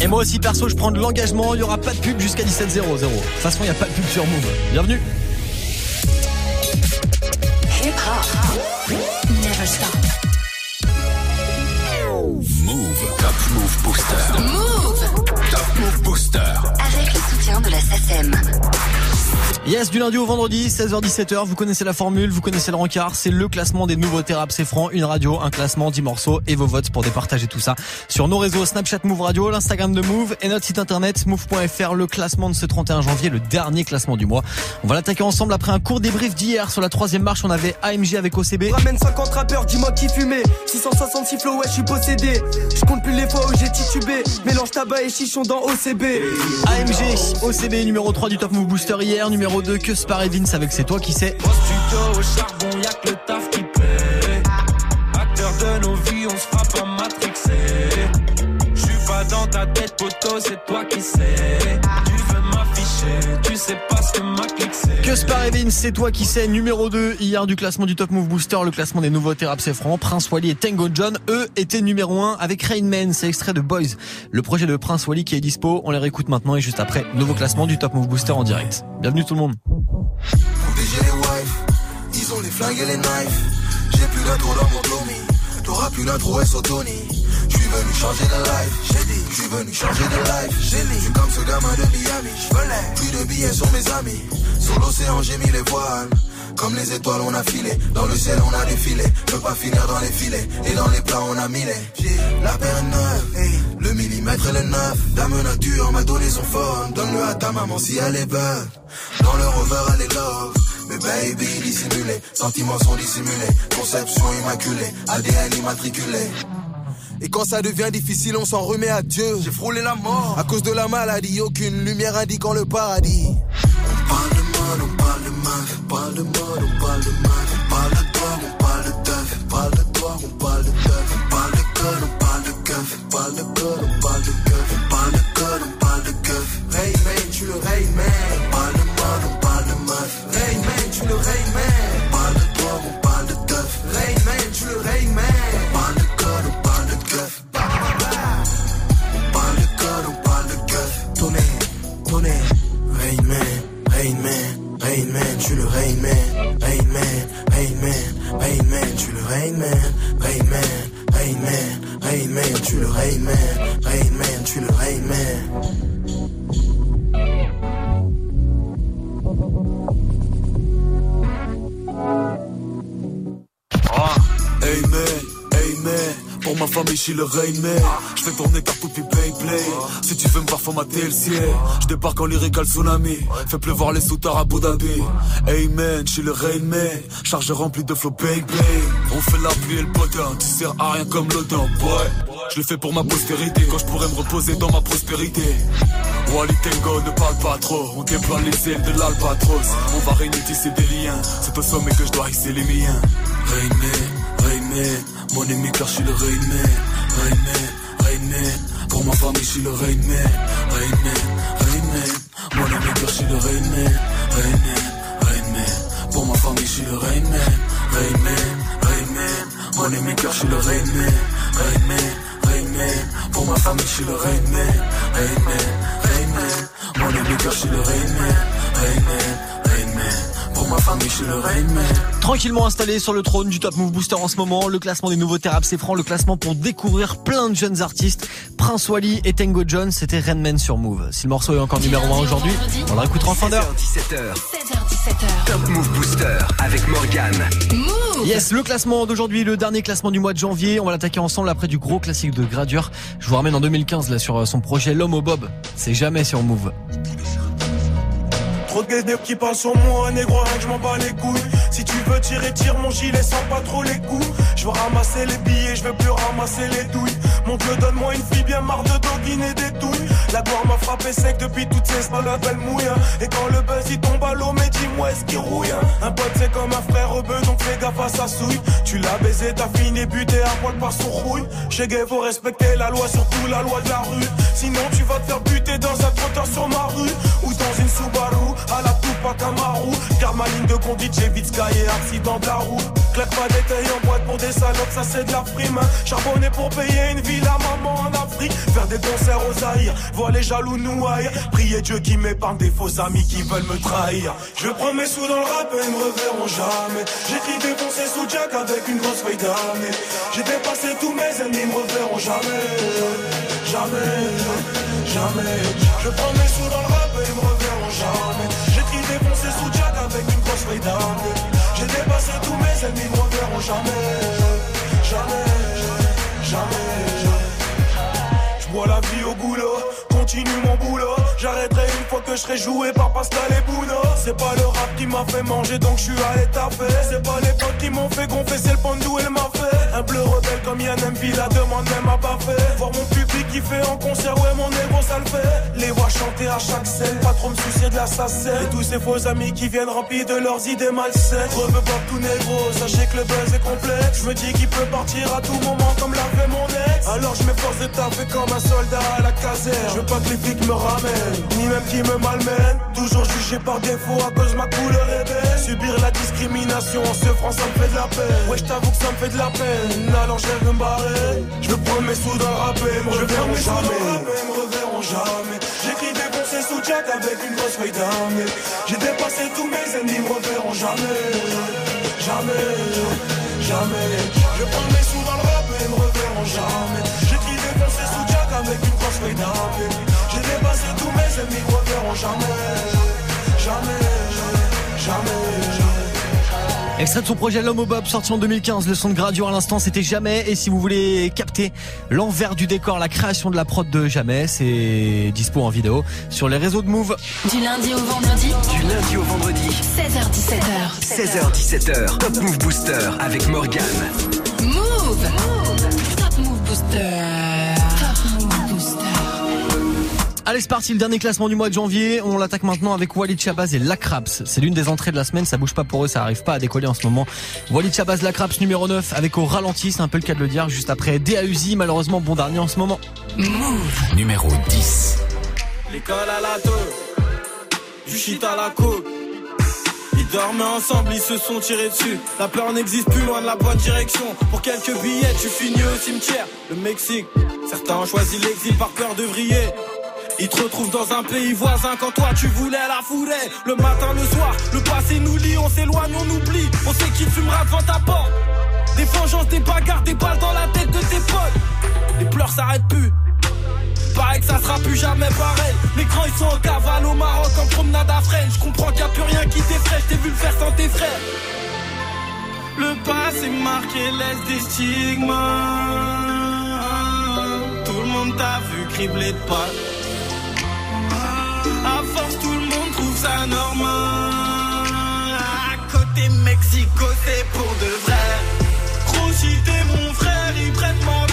Et moi aussi perso, je prends de l'engagement, il y aura pas de pub jusqu'à 17 00 De toute façon, il y a pas de pub sur Move. Bienvenue. Hip hop. Never stop. Move. Top Move Booster. Move. Top Move Booster. Avec le soutien de la SACEM. Yes, du lundi au vendredi, 16h-17h, vous connaissez la formule, vous connaissez le rencard, c'est le classement des nouveaux rap c'est franc, une radio, un classement, 10 morceaux et vos votes pour départager tout ça sur nos réseaux Snapchat Move Radio, l'Instagram de Move et notre site internet move.fr, le classement de ce 31 janvier, le dernier classement du mois. On va l'attaquer ensemble après un court débrief d'hier sur la troisième marche, on avait AMG avec OCB. Ramène 50 rappeurs, dis-moi qui fumait 666 flow, ouais, je suis possédé. Je compte plus les fois où j'ai titubé. Mélange tabac et chichon dans OCB. AMG, OCB numéro 3 du Top Move Booster hier, numéro 2 que Spar et Vince avec C'est toi qui sais. Au studio, au charbon, y'a que le taf qui paie. Acteur de nos vies, on se frappe à matrixer. J'suis pas dans ta tête, poteau, c'est toi qui sais. Tu sais pas ce que ma clique c'est. Que c'est toi qui sais, numéro 2 hier du classement du Top Move Booster, le classement des nouveaux rap c'est franc. Prince Wally et Tango John, eux, étaient numéro 1 avec Rain Man, c'est extrait de Boys. Le projet de Prince Wally qui est dispo, on les réécoute maintenant et juste après, nouveau classement du Top Move Booster en direct. Bienvenue tout le monde. Protéger les wives, ils ont les flingues et les knives. J'ai plus d'intro dans mon Tommy, t'auras plus d'intro et Tony. Je suis venu changer de life, j'ai dit, je suis venu changer de life. J'ai suis comme ce gamin de Miami, je plus de billets sur mes amis. Sur l'océan, j'ai mis les voiles. Comme les étoiles, on a filé. Dans le ciel, on a défilé. Je veux pas finir dans les filets. Et dans les plats, on a mis les. La paire est neuve. Le millimètre et le neuf. Dame nature m'a donné son phone. Donne-le à ta maman si elle est bonne. Dans le rover, elle est love. Mais baby, dissimulé. Sentiments sont dissimulés. Conception immaculée. ADN immatriculé. Et quand ça devient difficile, on s'en remet à Dieu. J'ai frôlé la mort. À cause de la maladie, aucune lumière indiquant le paradis. On parle de mode, on parle de meuf. On parle de mode, on parle de meuf. On parle de drogue, on parle de teuf. On parle de drogue, on parle de teuf. On parle de code, on parle de keuf. On parle de code, on parle de keuf. On parle de code, on parle de keuf. Rayman, tu le Rayman. On parle de mode, on parle de meuf. Rayman, tu le Rayman. On parle de drogue, on parle de teuf. Rayman, tu le Rayman. Rayman, Rayman, Rayman, tu le Rayman. Rayman, Rayman, Rayman, tu le Rayman. Rayman, Rayman, Rayman, tu le Rayman. Rayman, tu le Rayman. Hey pour ma famille je suis le Rain Man Je fais tourner cartouche puis play play Si tu veux me voir formater le ciel Je débarque en lyrical tsunami. Fais pleuvoir les soutards à Abu Dhabi. Man, je suis le Rain Man Charge remplie de flow bang bang On fait la pluie et le potin Tu sers à rien comme l'odin boy. Je le fais pour ma postérité. Quand je pourrais me reposer dans ma prospérité. Wally Tango ne parle pas trop. On déploie les ailes de l'albatros. On va régner tisser des liens C'est au sommet que je dois hisser les miens. Rain Mon ennemi car je suis le Rain Man Rain Man, Rain Man Pour ma famille je suis le Rain Man Rain Man, Rain Man Mon ennemi car je suis le Rain Man Rain Man, Rain Man Pour ma famille je suis le Rain Man Rain Man, Rain Man Mon ennemi car je suis le Rain Man Rain Man, Rain Man Pour ma famille je suis le Rain Man Rain Man, Rain Man Mon ennemi car je suis le Rain Man Pour ma famille je suis le Rain Man Tranquillement installé sur le trône du Top Move Booster en ce moment, le classement des nouveaux rap c'est franc, le classement pour découvrir plein de jeunes artistes. Prince Wally et Tango John, c'était Redman sur Move. Si le morceau est encore numéro 1 aujourd'hui, on le réécoutera en fin d'heure. 17h. 16h17h. Top Move Booster avec Morgan. Move. Yes, le classement d'aujourd'hui, le dernier classement du mois de janvier. On va l'attaquer ensemble après du gros classique de Gradure. Je vous ramène en 2015 là sur euh, son projet L'homme au Bob. C'est jamais sur Move. Trop de gueudeux qui parlent sur moi, négro, que je m'en bats les couilles. Si tu veux tirer, tire mon gilet sans pas trop les coups. Je veux ramasser les billets, je veux plus ramasser les douilles. Mon Dieu, donne-moi une fille bien marre de doguiner des douilles. La gloire m'a frappé sec depuis toutes ces semaines, mouille. hein. Et quand le buzz il tombe à l'eau, mais dis-moi est-ce qu'il rouille hein. Un pote c'est comme un frère rebeu, donc fais gaffe à sa souille. Tu l'as baisé, t'as fini buté à poil par son rouille. Chez Gay, faut respecter la loi, surtout la loi de la rue. Sinon tu vas te faire buter dans un trottoir sur ma rue. Ou dans une Subaru, à la Car ma ligne de conduite, j'ai vite sky et accident de la route. Claque pas des en boîte pour des salopes, ça c'est de la prime. Charbonner pour payer une ville à maman en Afrique. Faire des concerts aux Zaïre, voir les jaloux nous haïr. Prier Dieu qui m'épargne des faux amis qui veulent me trahir. Je prends mes sous dans le rap et ils me reverront jamais. J'écris défoncer sous Jack avec une grosse feuille d'année. J'ai dépassé tous mes ennemis, me reverront jamais. Jamais, jamais. Je prends mes sous dans le rap J'ai dépassé tous mes ennemis, me reverront jamais. Jamais, je serai joué par Pascal et Bouno. C'est pas le rap qui m'a fait manger donc je suis allé taper. C'est pas les potes qui m'ont fait gonfler, c'est le pandou elle m'a fait. Un bleu rebelle comme Yann MV, la demande même a pas fait. Voir mon public qui fait en concert, ouais mon égo ça le fait. Les voir chanter à chaque scène, pas trop me soucier de la sacelle. Et tous ces faux amis qui viennent remplis de leurs idées malsaines. Reveux pas tout négro, sachez que le buzz est complet. Je me dis qu'il peut partir à tout moment comme l'a fait mon ex. Alors je m'efforce de taffer comme un soldat à la caserne. Je veux pas que les flics me ramènent, ni même qu'ils me malmènent. Toujours jugé par défaut à cause ma couleur est belle. Subir la discrimination en France, ça me fait de la peine. Ouais, je t'avoue que ça me fait de la peine. Alors je vais me barrer. Je veux prendre mes sous dans le rap et me reverront jamais. me reverront jamais. J'écris défoncer sous Jack avec une grosse feuille d'armée. J'ai dépassé tous mes ennemis, me reverront jamais. Jamais, jamais. Je prends mes sous dans le rap et me reverront jamais. J'écris défoncer sous Jack avec une grosse feuille d'armée. J'ai dépassé tous mes ennemis, me reverront jamais. Jamais, jamais, jamais. Extrait de son projet L'Homme au Bob sorti en 2015, le son de Gradueur à l'instant c'était Jamais et si vous voulez capter l'envers du décor, la création de la prod de Jamais, c'est dispo en vidéo sur les réseaux de Move. Du lundi au vendredi, Du lundi au vendredi, 16h17h. 16h17h, Top Move Booster avec Morgan. Move Move Allez c'est parti, le dernier classement du mois de janvier, on l'attaque maintenant avec Walid Chabaz et Lacraps. C'est l'une des entrées de la semaine, ça bouge pas pour eux, ça arrive pas à décoller en ce moment. Walid Chabaz, Lacraps numéro 9 avec au ralenti, c'est un peu le cas de le dire, juste après DAUZI, malheureusement bon dernier en ce moment. Numéro 10. L'école à la tôle, du shit à la côte. Ils dormaient ensemble, ils se sont tirés dessus. La peur n'existe plus loin de la bonne direction. Pour quelques billets, tu finis au cimetière. Le Mexique, certains ont choisi l'exil par peur de vriller. Ils te retrouvent dans un pays voisin quand toi tu voulais la fourrer. Le matin, le soir, le passé nous lie, on s'éloigne, on oublie. On sait qui fumera devant ta porte. Des vengeances, des bagarres, des balles dans la tête de tes potes. Les pleurs s'arrêtent plus. Pareil que ça sera plus jamais pareil. Les grands ils sont en cavale au Maroc en promenade à Fresnes. Je comprends qu'il n'y a plus rien qui t'effraie, je t'ai vu le faire sans tes frères. Le passé marqué laisse des stigmas. Tout le monde t'a vu cribler de pas. À force, tout le monde trouve ça normal. À côté Mexico, c'est pour de vrai. Gros, mon frère, ils prennent ma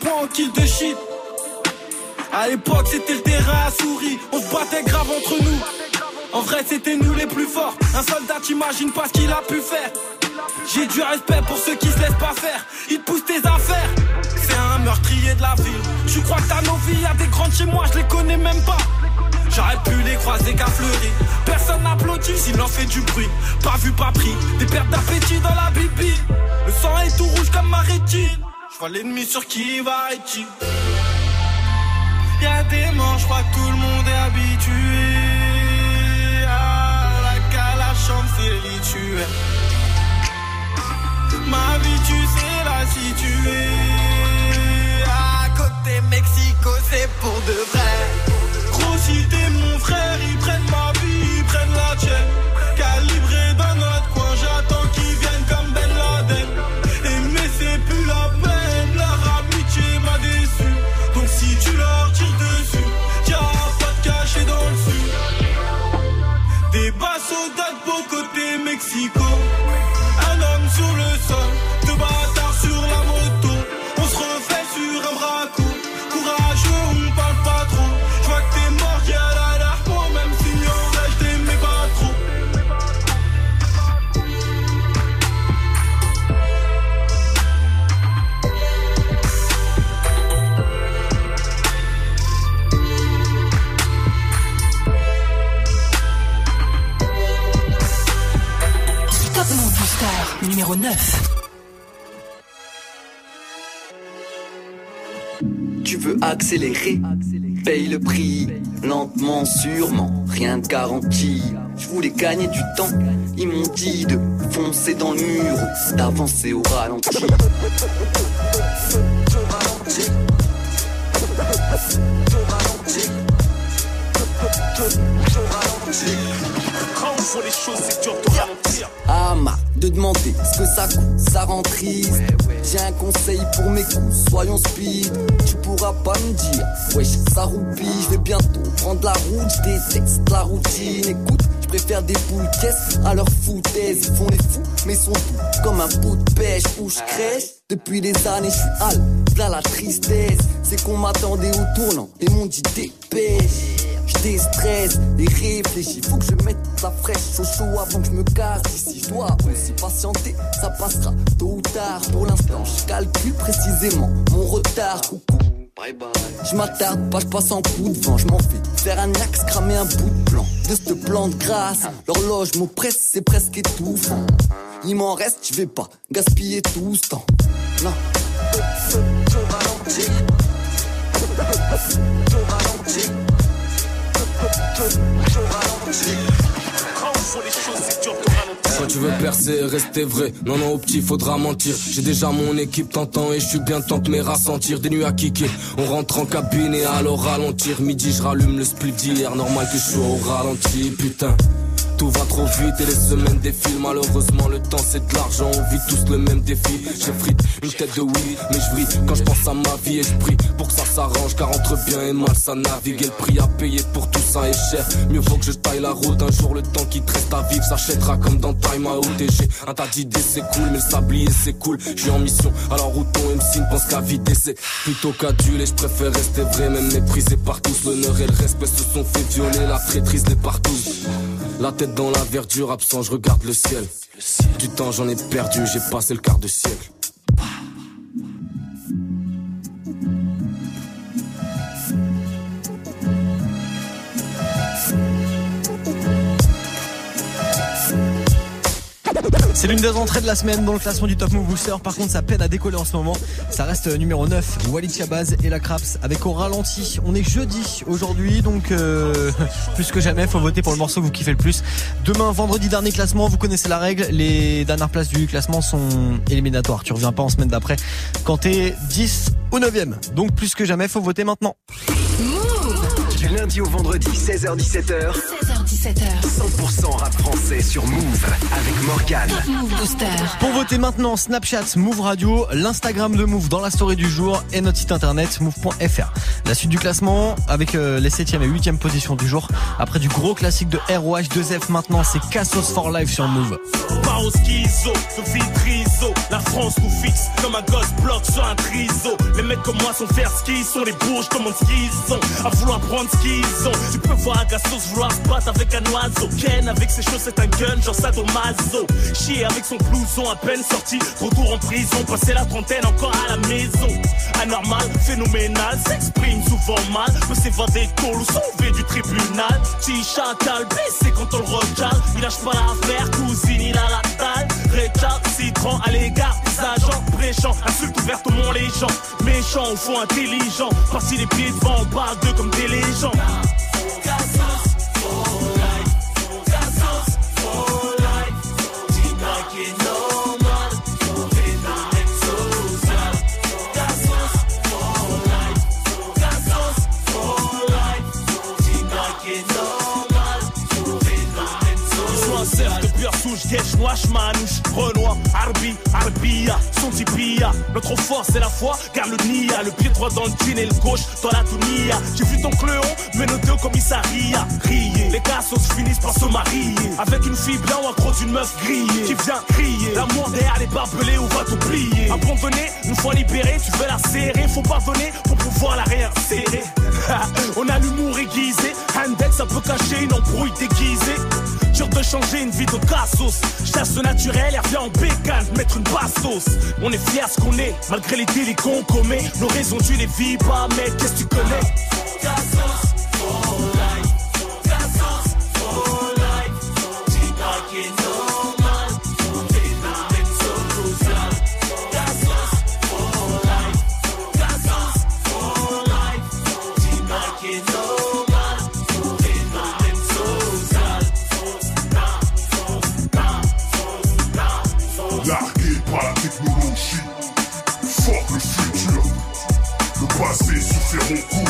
morts, ils douillent son point en kill de shit. À l'époque, c'était le terrain à souris. On se battait grave entre nous. En vrai, c'était nous les plus forts. Un soldat, t'imagines pas ce qu'il a pu faire. J'ai du respect pour ceux qui se laissent pas faire. Ils poussent tes affaires. C'est un meurtrier de la ville. Tu crois que t'as nos vies, y'a des grandes chez moi, je les connais même pas. J'aurais pu les croiser qu'à fleurir. Personne n'applaudit s'il en fait du bruit. Pas vu, pas pris. Des pertes d'appétit dans la bibi. Le sang est tout rouge comme ma vois l'ennemi sur qui va et qui? Y'a des manches, je crois que tout le monde est habitué. À la calachante, c'est rituel. Ma vie, tu sais la situer. À côté Mexico, c'est pour de vrai. Gros, si t'es mon frère, ils prennent ma vie. México. Numéro 9. Tu veux accélérer, paye le prix, lentement, sûrement, rien de garanti. Je voulais gagner du temps, ils m'ont dit de foncer dans le mur, d'avancer au ralenti. Quand on les choses, c'est dur de ralentir. Ah, marre de demander ce que ça coûte, ça rend triste. J'ai un conseil pour mes coups, soyons speed. Tu pourras pas me dire, wesh, ça roupille. Je vais bientôt prendre la route, je déteste la routine. Écoute, préfère des boules caisses à leur foutaise. Ils font les fous, mais sont tout comme un pot de pêche où je crèche. Depuis des années, je suis hal, là la tristesse. C'est qu'on m'attendait au tournant et m'ont dit dépêche. Je déstresse et réfléchis. Faut que je mette la fraîche au chaud avant que je me casse. Ici, je dois aussi patienter. Ça passera tôt ou tard. Pour l'instant, je calcule précisément mon retard. Coucou. Bye. Je m'attarde pas, je passe en coup de vent. Je m'en fais faire un axe, cramer un bout de plan. De ce plan de grâce. L'horloge m'oppresse, c'est presque étouffant. Il m'en reste, je vais pas gaspiller tout ce temps. Non. Quand on voit les choses, c'est dur. Quand tu veux percer, rester vrai. Non, non, au petit, faudra mentir. J'ai déjà mon équipe t'entend et je suis bien temps de me rassentir. Des nuits à kicker. On rentre en cabine et alors ralentir. Midi, je rallume le split d'hier. Normal que je sois au ralenti, putain. Tout va trop vite et les semaines défilent. Malheureusement, le temps c'est de l'argent. On vit tous le même défi. J'ai frite une tête de oui, mais je vrille quand je pense à ma vie et je pour que ça s'arrange. Car entre bien et mal, ça navigue. Et le prix à payer pour tout ça est cher. Mieux vaut que je taille la route. Un jour, le temps qui te reste à vivre s'achètera comme dans Time. Et j'ai un tas d'idées, c'est cool, mais le sablier c'est cool. Je suis en mission, alors où ton MC ne pense qu'à vider. C'est plutôt qu'aduler. Je préfère rester vrai, même méprisé par tous. L'honneur et le respect se sont fait violer. La traîtrise les partout. La tête dans la verdure, absent, je regarde le ciel. Du temps j'en ai perdu, j'ai passé le quart de siècle. C'est l'une des entrées de la semaine dans le classement du Top Move Booster. Par contre, ça peine à décoller en ce moment. Ça reste euh, numéro 9, Walid Chabaz et la Craps avec au ralenti. On est jeudi aujourd'hui, donc euh, plus que jamais, faut voter pour le morceau que vous kiffez le plus. Demain, vendredi, dernier classement, vous connaissez la règle. Les dernières places du classement sont éliminatoires. Tu reviens pas en semaine d'après quand t'es 10 ou 9ème. Donc plus que jamais, faut voter maintenant. Du lundi au vendredi, 16h-17h, 16h17h. 100% rap français sur Move avec Morgane. Top Move Booster. Pour voter maintenant, Snapchat, Move Radio, l'Instagram de Move dans la story du jour et notre site internet move.fr. La suite du classement avec euh, les 7e et 8e positions du jour. Après du gros classique de ROH 2F maintenant, c'est Cassos for Life sur Move. Pas au schizo. La France nous fixe comme un gosse bloc sur un triso. Les mecs comme moi sont faire ce qu'ils sont, les bourges commandent ce qu'ils sont. À vouloir prendre ce qu'ils Tu peux voir un gassos vouloir se battre avec un oiseau. Ken avec ses c'est un gun, genre sadomaso. Chier avec son blouson à peine sorti. Retour en prison, passer la trentaine encore à la maison. Anormal, phénoménal, s'exprime souvent mal. Peut s'évader tôt ou sauver du tribunal. Chicha, baissé quand on le regarde. Il lâche pas l'affaire, cousine, il a la taille. Récalcitrant à l'égard des agents. Bréchant, insulte ouverte au mont les gens. Méchant au fond intelligent. Parti les pieds devant, on d'eux comme des légendes. Noix, manouche, renoir, arbi, arbia, son tipia. Notre force c'est la foi, car le nia, le pied droit dans le jean et le gauche dans la tunia. J'ai vu ton cléon, mais nos deux commissariat, rier. Les cassos finissent par se marier. Avec une fille blanche ou un gros d'une meuf grillée. Qui vient crier, l'amour derrière les barbelés ou va t'oublier? Abandonné, une fois libéré, tu veux la serrer. Faut pardonner pour pouvoir la réinsérer. On a l'humour aiguisé, Index ça peut cacher une embrouille déguisée. De changer une vie de cassos. Chasse naturel, elle revient en bécane, mettre une bastos. On est fiers ce qu'on est, malgré les délits qu'on commet. Nos raisons, tu les vis pas, mais qu'est-ce que tu connais? Passé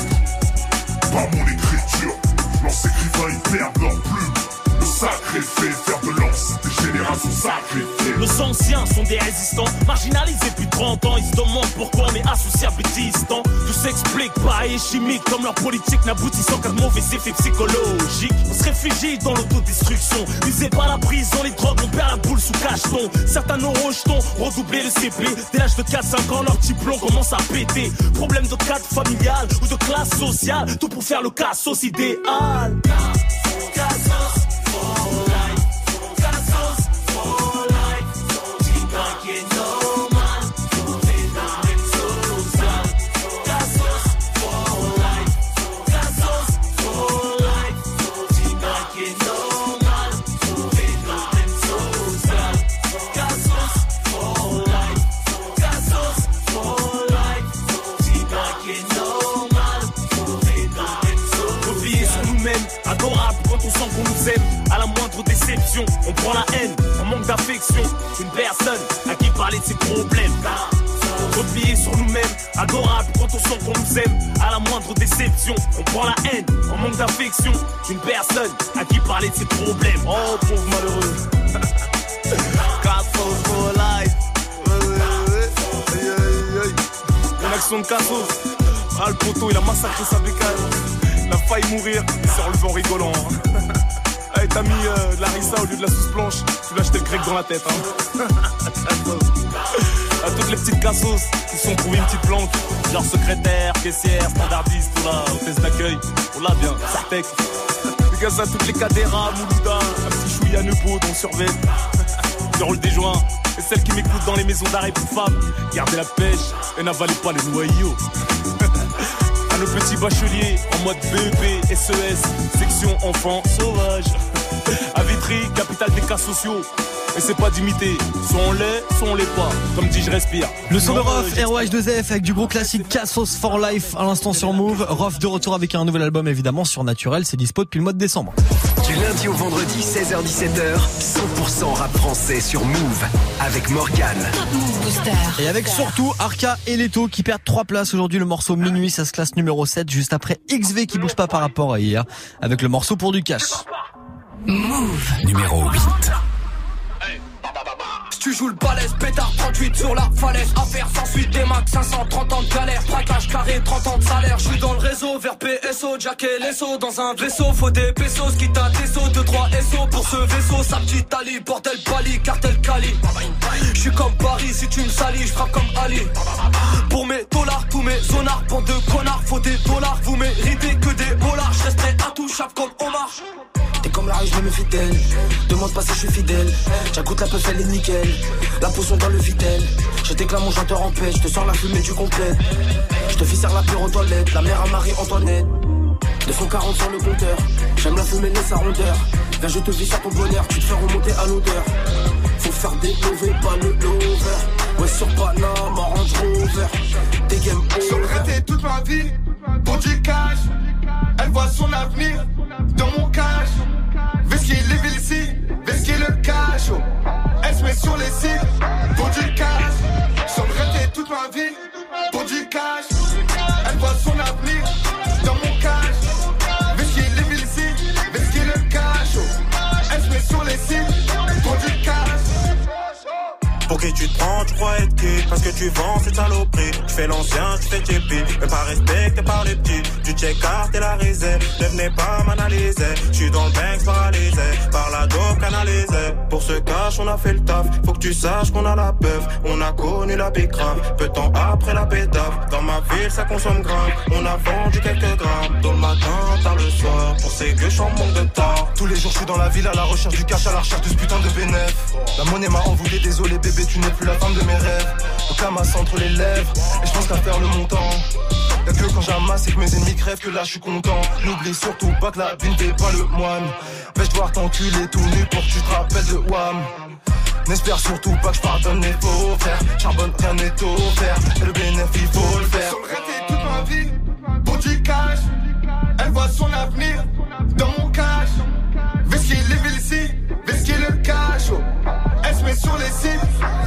Nos anciens sont des résistants, marginalisés depuis 30 ans. Ils se demandent pourquoi on est associables et distants. Tout s'explique pas et chimique, comme leur politique n'aboutissant qu'à de mauvais effets psychologiques. On se réfugie dans l'autodestruction. Usés par la prison, les drogues, on perd la boule sous cacheton. Certains nos rejetons, redoubler le CP. Dès l'âge de 4-5 ans, leur diplôme commence à péter. Problème de cadre familial ou de classe sociale. Tout pour faire le cassos idéal. Cassos for à toutes les cadéras, Moulouda, un petit chouïa Neupo, dont survêt. Je roule des joints. Et celles qui m'écoutent dans les maisons d'arrêt pour femmes, gardez la pêche et n'avalez pas les noyaux. à nos petits bacheliers en mode BEP, SES, section enfants sauvages. À Vitry, capitale des cas sociaux. Et c'est pas d'imiter, soit on l'est, soit on l'est pas. Comme dit, je respire. Le son de Rof, euh, ROH2F avec du gros classique Cassos for Life à l'instant sur Move. Rof de retour avec un nouvel album évidemment sur Naturel, c'est dispo depuis le mois de décembre. Du lundi au vendredi, 16h-17h, 100% rap français sur Move avec Morgan. Et avec surtout Arca et Leto qui perdent 3 places aujourd'hui. Le morceau Minuit, ça se classe numéro 7 juste après XV qui bouge pas par rapport à hier avec le morceau pour du cash. Move. Numéro 8. Tu joues le balèze, pétard 38 sur la falaise. Affaire sans suite, des max 530 ans de galère. Braquage carré, 30 ans de salaire. Je suis dans le réseau vers PSO, Jack et Lesso. Dans un vaisseau, faut des pesos. Quitte à des sauts, 2 3 SO pour ce vaisseau. Sa petite Ali, bordel Bali, cartel Cali. Je suis comme Paris, si tu me salis, je frappe comme Ali. Pour mes dollars, tous mes zonards, bande de connards. Faut des dollars, vous méritez que des dollars. Je resterai intouchable comme Omar. T'es comme la je me fidèle. Demande pas si je suis fidèle. J'agoute la peuf, elle est nickel. La potion dans le vitel. Je déclame mon chanteur en paix. Je te sors la fumée du complet. Je te fais la pure aux toilettes. La mère à Marie-Antoinette. 240 sur le compteur. J'aime la fumée, laisse sa rondeur. Viens, je te vis à ton bonheur. Tu te fais remonter à l'odeur. Faut faire des pas le lover. Ouais, sur Panama, Range Rover. Des game regretté toute ma vie pour du cash. Elle voit son avenir dans mon cash. Vesky, les villes ici, le cash. Se met sur les sites pour du cash. J'ai regretté toute ma vie Pour qui tu te prends, tu crois être qui? Parce que tu vends cette saloperie. Tu fais l'ancien, tu fais tipi Mais pas respecté par les petits. Tu check carte et la réserve. Ne venez pas m'analyser. Je suis dans le bank paralysé. Par la dope canalisée Pour ce cash on a fait le taf. Faut que tu saches qu'on a la peuf On a connu la grave Peu de temps après la pétave Dans ma ville ça consomme grave. On a vendu quelques grammes. Dans le matin, tard le soir. Pour ces gueux j'en manque de les jours je suis dans la ville à la recherche du cash, à la recherche de ce putain de bénéf. La monnaie m'a envoûté, désolé bébé, tu n'es plus la femme de mes rêves. Aucun masse entre les lèvres, et je pense qu'à faire le montant. Y'a que quand j'amasse et que mes ennemis crèvent que là je suis content. N'oublie surtout pas que la vie n'est pas le moine. Vais-je devoir t'enculer tout nu pour que tu te rappelles de Wham? N'espère surtout pas que je pardonne les faux frères. Charbonne, rien n'est offert. Et le bénéfice, il faut le faire. J'ai regretté toute ma vie pour du cash. Elle voit son avenir. Vérifier les villes vesquer le cachot. Elle se met sur les sites?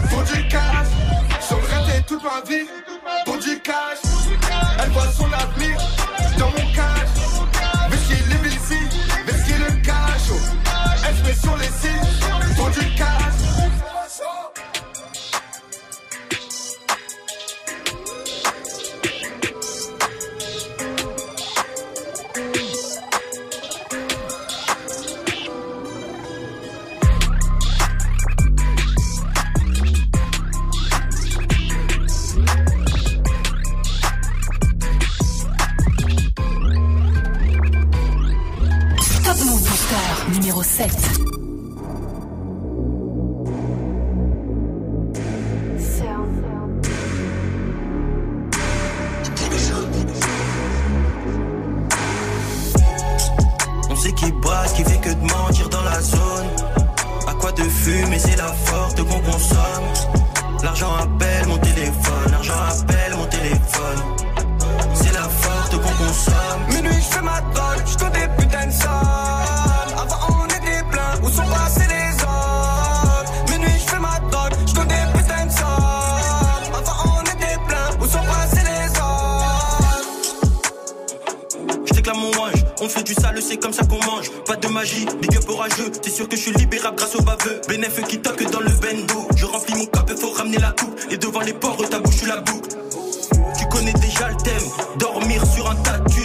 Pour du cash. J'en raté toute ma vie pour du cash. Elle voit son avenir dans mon cash. Vérifier les villes vesquer le cachot. Elle se met sur les sites? Pour du cash. 7. On sait qui bosse, qui fait que de mentir dans la zone. À quoi de fumer, c'est la forte qu'on consomme. L'argent appelle mon téléphone, l'argent appelle mon téléphone. C'est la forte qu'on consomme. Minuit, je fais ma je des ange, on fait du sale, c'est comme ça qu'on mange. Pas de magie, big up orageux. T'es sûr que je suis libérable grâce au baveux. Bénéf qui toque dans le bendo. Je remplis mon cap, faut ramener la coupe. Et devant les ports, ta bouche, la boucle. Tu connais déjà le thème, dormir sur un tas de thunes.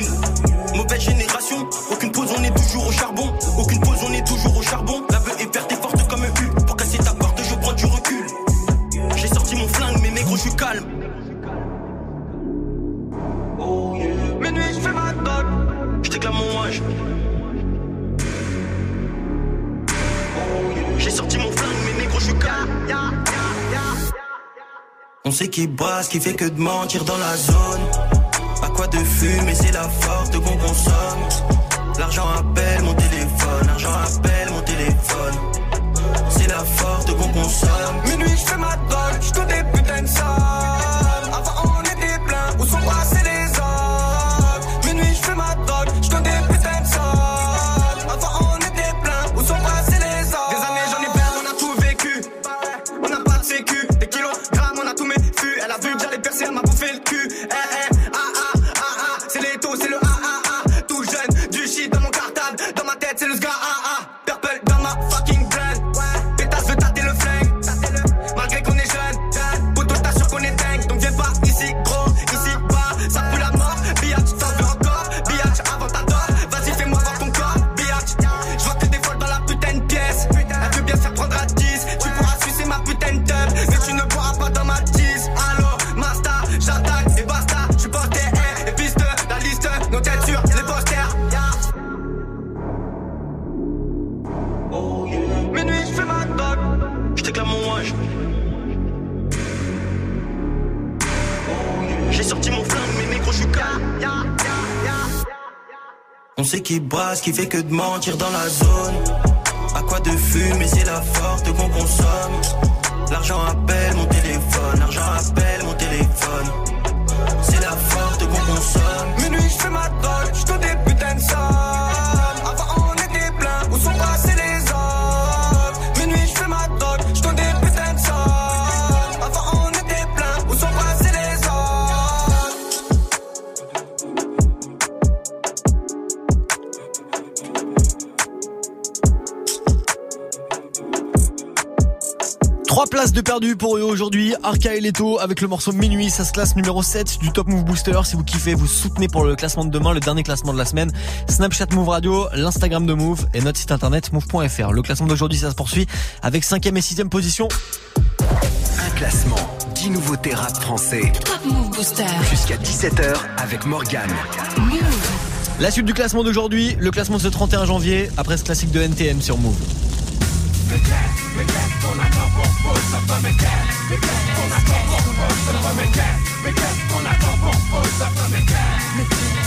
Qui bosse, qui fait que de mentir dans la zone. À quoi de fumer, c'est la forte qu'on consomme. L'argent appelle mon téléphone, l'argent appelle mon téléphone. C'est la forte qu'on consomme. Minuit, je fais ma drogue, je des putains de qui bosse, qui fait que de mentir dans la zone. À quoi de fumer, c'est la forte qu'on consomme. L'argent appelle mon téléphone, l'argent appelle mon de perdu pour eux aujourd'hui. Arca et Leto avec le morceau Minuit, ça se classe numéro 7 du Top Move Booster. Si vous kiffez, vous soutenez pour le classement de demain, le dernier classement de la semaine. Snapchat Move Radio, l'Instagram de Move et notre site internet move.fr. Le classement d'aujourd'hui, ça se poursuit avec cinquième et sixième position. Un classement, 10 nouveautés rap français. Top Move Booster. Jusqu'à 17h avec Morgane. La suite du classement d'aujourd'hui, le classement de ce 31 janvier, après ce classique de NTM sur Move. Les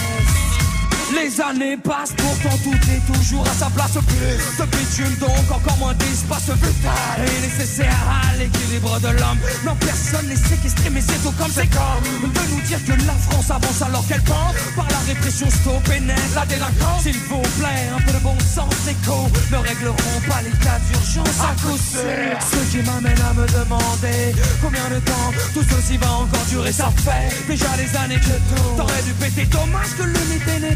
Les années passent, pourtant tout est toujours à sa place. Plus de bitume, donc encore moins d'espace vital et nécessaire à l'équilibre de l'homme. Non, personne n'est séquestré, mais c'est tout comme c'est comme de nous dire que la France avance alors qu'elle pense par la répression stop et net la délinquance. S'il vous plaît, un peu de bon sens écho ne régleront pas cas d'urgence à coup sûr. Ce qui m'amène à me demander combien de temps tout ceci va encore durer. Ça fait déjà des années que tout t'aurais dû péter. Dommage que l'unité n'ait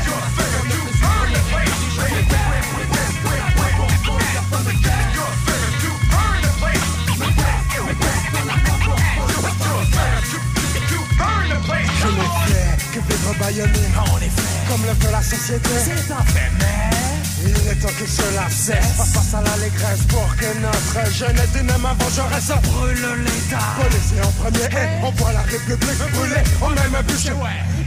effet. Comme le veut la société. C'est un fait mais il est temps que cela cesse. Face face à l'allégresse pour que notre jeunesse dyname avant Jaurès brûle l'État. Policier en premier et on voit la République brûler. On même bûcher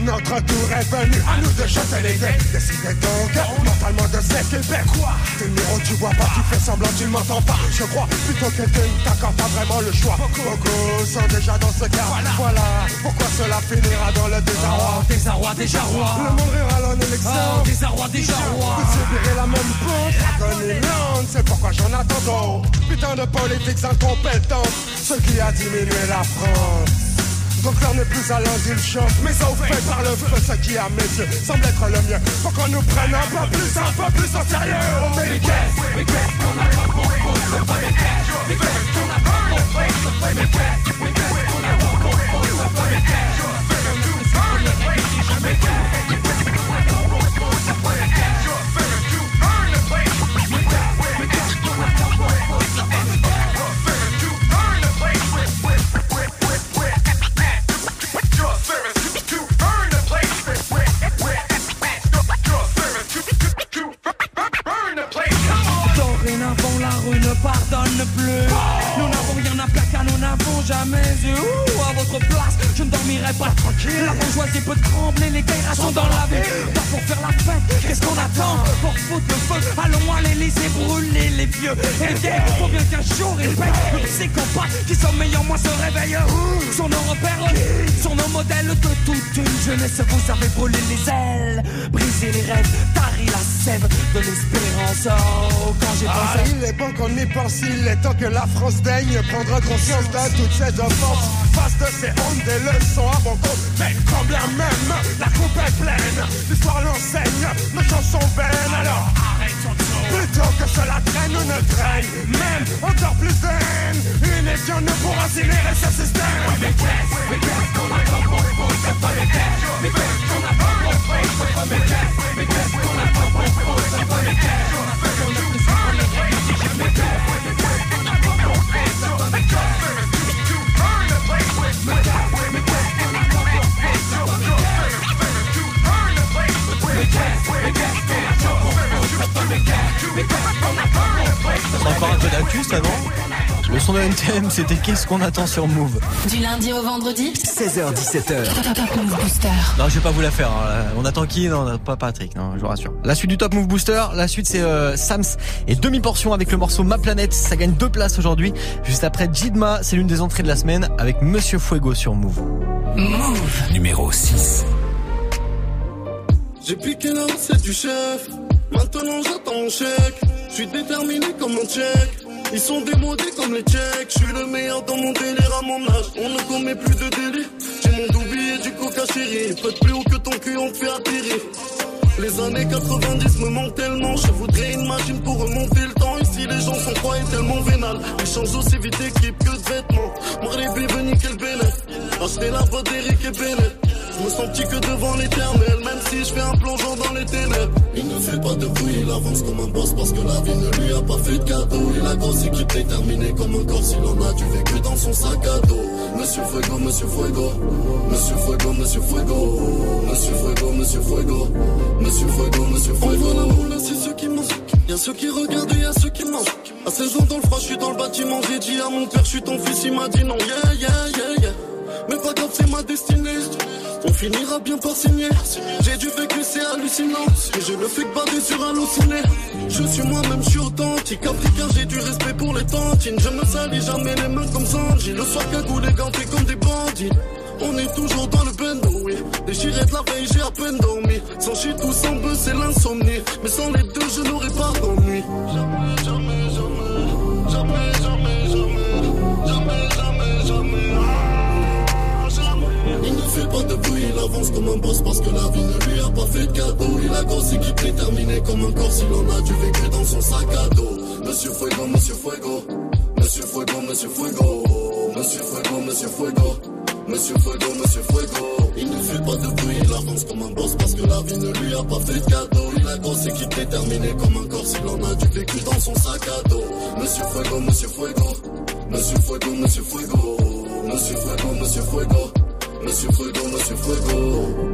Notre tour est venu à nous de jeter les dés. Décidez donc mentalement de s'équiper Quoi? T'es numéro tu vois pas, tu fais semblant tu ne m'entends pas. Je crois plutôt que tu ne t'accordes pas vraiment le choix. Beaucoup sont déjà dans ce cas. Voilà. Pourquoi cela finira dans le désarroi? Oh, désarroi, déjà roi Le monde rira en élection Oh, désarroi, déjà roi Vous subirez la même pente Dragonland, c'est pourquoi j'en attends d'autres Putain de politiques incompétents Ce qui a diminué la France donc l'heure n'est plus à l'indulgence Mais ça fait par le feu Ce qui à mes yeux semble être le mieux. Faut qu'on nous prenne un peu plus, un peu plus au sérieux qu'on y pense, il est temps que la France daigne prendre conscience de toutes ces offenses. Face de ces hontes, des leçons à bon compte. Mais quand bien même la coupe est pleine, l'histoire l'enseigne, nos chansons vaines. Alors arrêtons. Plutôt que cela traîne, ne traîne même encore plus de haine. Une étion ne pourra incinérer ce système. Mais qu'est-ce, mais qu'est-ce qu'on a comme bon pour ce mais qu'est-ce, mais qu'est-ce qu'on a comme bon pour ce mais qu'est-ce, mais qu'est-ce qu'on a comme bon pour ce mais qu'est-ce qu'on encore un peu d'actu ça non Le son de NTM c'était qu'est-ce qu'on attend sur Move Du lundi au vendredi 16h17h. Top Move Booster. Non, je vais pas vous la faire. hein. On attend qui? Non, pas Patrick. Non, je vous rassure. La suite du Top Move Booster. La suite c'est euh, Sams et demi portion avec le morceau Ma Planète. Ça gagne deux places aujourd'hui. Juste après Jidma, c'est l'une des entrées de la semaine avec Monsieur Fuego sur Move. Move. Numéro 6. J'ai piqué la recette du chef. Maintenant j'attends mon chèque. Je suis déterminé comme un tchèque. Ils sont démodés comme les tchèques. Je suis le meilleur dans mon délire à mon âge. On ne commet plus de délits. J'ai mon doubi et du coca chéri. Peut plus haut que ton cul, on te fait atterrir. Les années 90 me manquent tellement. Je voudrais une machine pour remonter le temps. Ici, les gens sont froids et tellement vénal. Ils changent aussi vite d'équipe que de vêtements. Marley veut niquer le bénéf. Acheter la voix d'Eric et Bennett. Je me sens petit que devant l'éternel, même si je fais un plongeon dans les ténèbres. Il ne fait pas de bruit, il avance comme un boss parce que la vie ne lui a pas fait de cadeau. Il a grosse équipe déterminée comme un corps, il en a du vécu dans son sac à dos. Monsieur Fuego, Monsieur Fuego, Monsieur Fuego, Monsieur Fuego, Monsieur Fuego, Monsieur Fuego, Monsieur Fuego, Monsieur Fuego. On l'amour là, c'est ceux qui mangent. Y'a ceux qui regardent et y'a ceux qui mangent. À 16 ans dans le froid, je suis dans le bâtiment. J'ai dit à mon père, je suis ton fils, il m'a dit non, yeah, yeah, yeah. Mais pas grave, c'est ma destinée. On finira bien par signer. J'ai du vécu, c'est hallucinant. Et je ne fais que bader sur halluciné. Je suis moi-même, je suis authentique. Africain, j'ai du respect pour les tantines. Je me salis jamais les mains comme Sanji. Le soir, cagoule et ganté comme des bandits. On est toujours dans le bendo, oui. Déchiré de la veille, j'ai à peine dormi. Sans shit ou sans buzz, c'est l'insomnie. Mais sans les deux, je n'aurais pas d'ennui. Jamais, jamais. Jamais, jamais, jamais. Il ne fait pas de bruit, il avance comme un boss parce que la vie ne lui a pas fait de cadeau. Il a grosse équipe déterminée comme un corps s'il en a du vécu dans son sac à dos. Monsieur Fuego, Monsieur Fuego. Monsieur Fuego, Monsieur Fuego. Monsieur Fuego, Monsieur Fuego. Monsieur Fuego, Monsieur Fuego. Il ne fait pas de bruit, il avance comme un boss parce que la vie ne lui a pas fait de cadeau. Il a grosse équipe déterminée comme un corps s'il en a du vécu dans son sac à dos. Monsieur Fuego, Monsieur Fuego. Monsieur Fuego, Monsieur Fuego. Monsieur Fuego, Monsieur Fuego. Monsieur Fuego, Monsieur Fuego.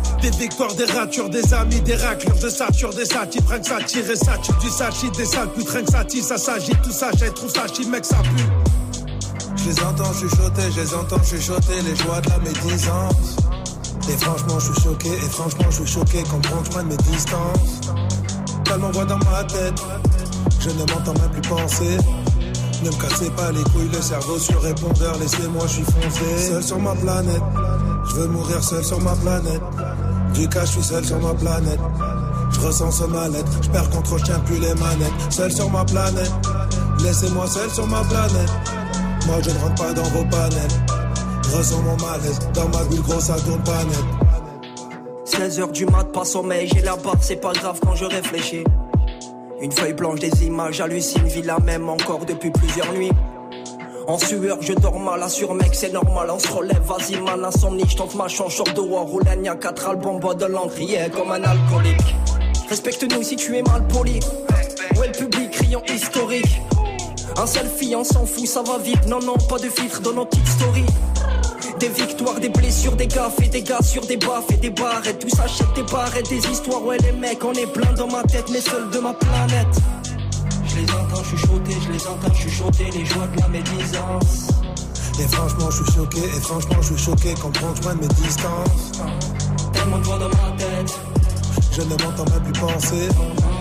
Des victoires, des ratures, des amis, des raclures, de sature, des satis, rien que ça tire ça du sachi, des sales putes, rien que ça ça s'agit, tout ça, j'ai trop ça mec, ça pue. Je les entends chuchoter, je les entends chuchoter, les joies de la médisance. Et franchement, je suis choqué, et franchement, je suis choqué, comprends que je mes distances. Tellement voix dans ma tête, je ne m'entends même plus penser. Ne me cassez pas les couilles, le cerveau sur répondeur, laissez-moi, je suis foncé. Seul sur ma planète, je veux mourir seul sur ma planète. Du cas, je suis seul sur ma planète. Je ressens ce mal-être, je perds contre, je tiens plus les manettes. Seul sur ma planète, laissez-moi seul sur ma planète. Moi, je ne rentre pas dans vos panels. Je ressens mon malaise, dans ma bulle, gros, ça tourne pas net. 16 heures du mat, pas sommeil, j'ai la barre, c'est pas grave quand je réfléchis. Une feuille blanche, des images, j'hallucine, vis la même encore depuis plusieurs nuits. En sueur, je dors mal, assure mec, c'est normal, on se relève, vas-y mal, insomnie, je tente ma chance, short de war, roule un 4 albums, bois de l'encre, yeah, comme un alcoolique. Respecte-nous si tu es mal poli. Ouais, le public, criant historique. Un selfie, on s'en fout, ça va vite, non, non, pas de filtre dans nos petites stories. Des victoires, des blessures, des gaffes et des gars sur des baffes et des barres et tout ça achète des barres et des histoires. Ouais, les mecs, on est plein dans ma tête, mais seul de ma planète. Chuchoter, je les entends chuchoter, les joies de la médisance. Et franchement, je suis choqué, et franchement, je suis choqué, comprends que je mes distances. Tellement de voix dans ma tête. Je ne m'entends même plus penser.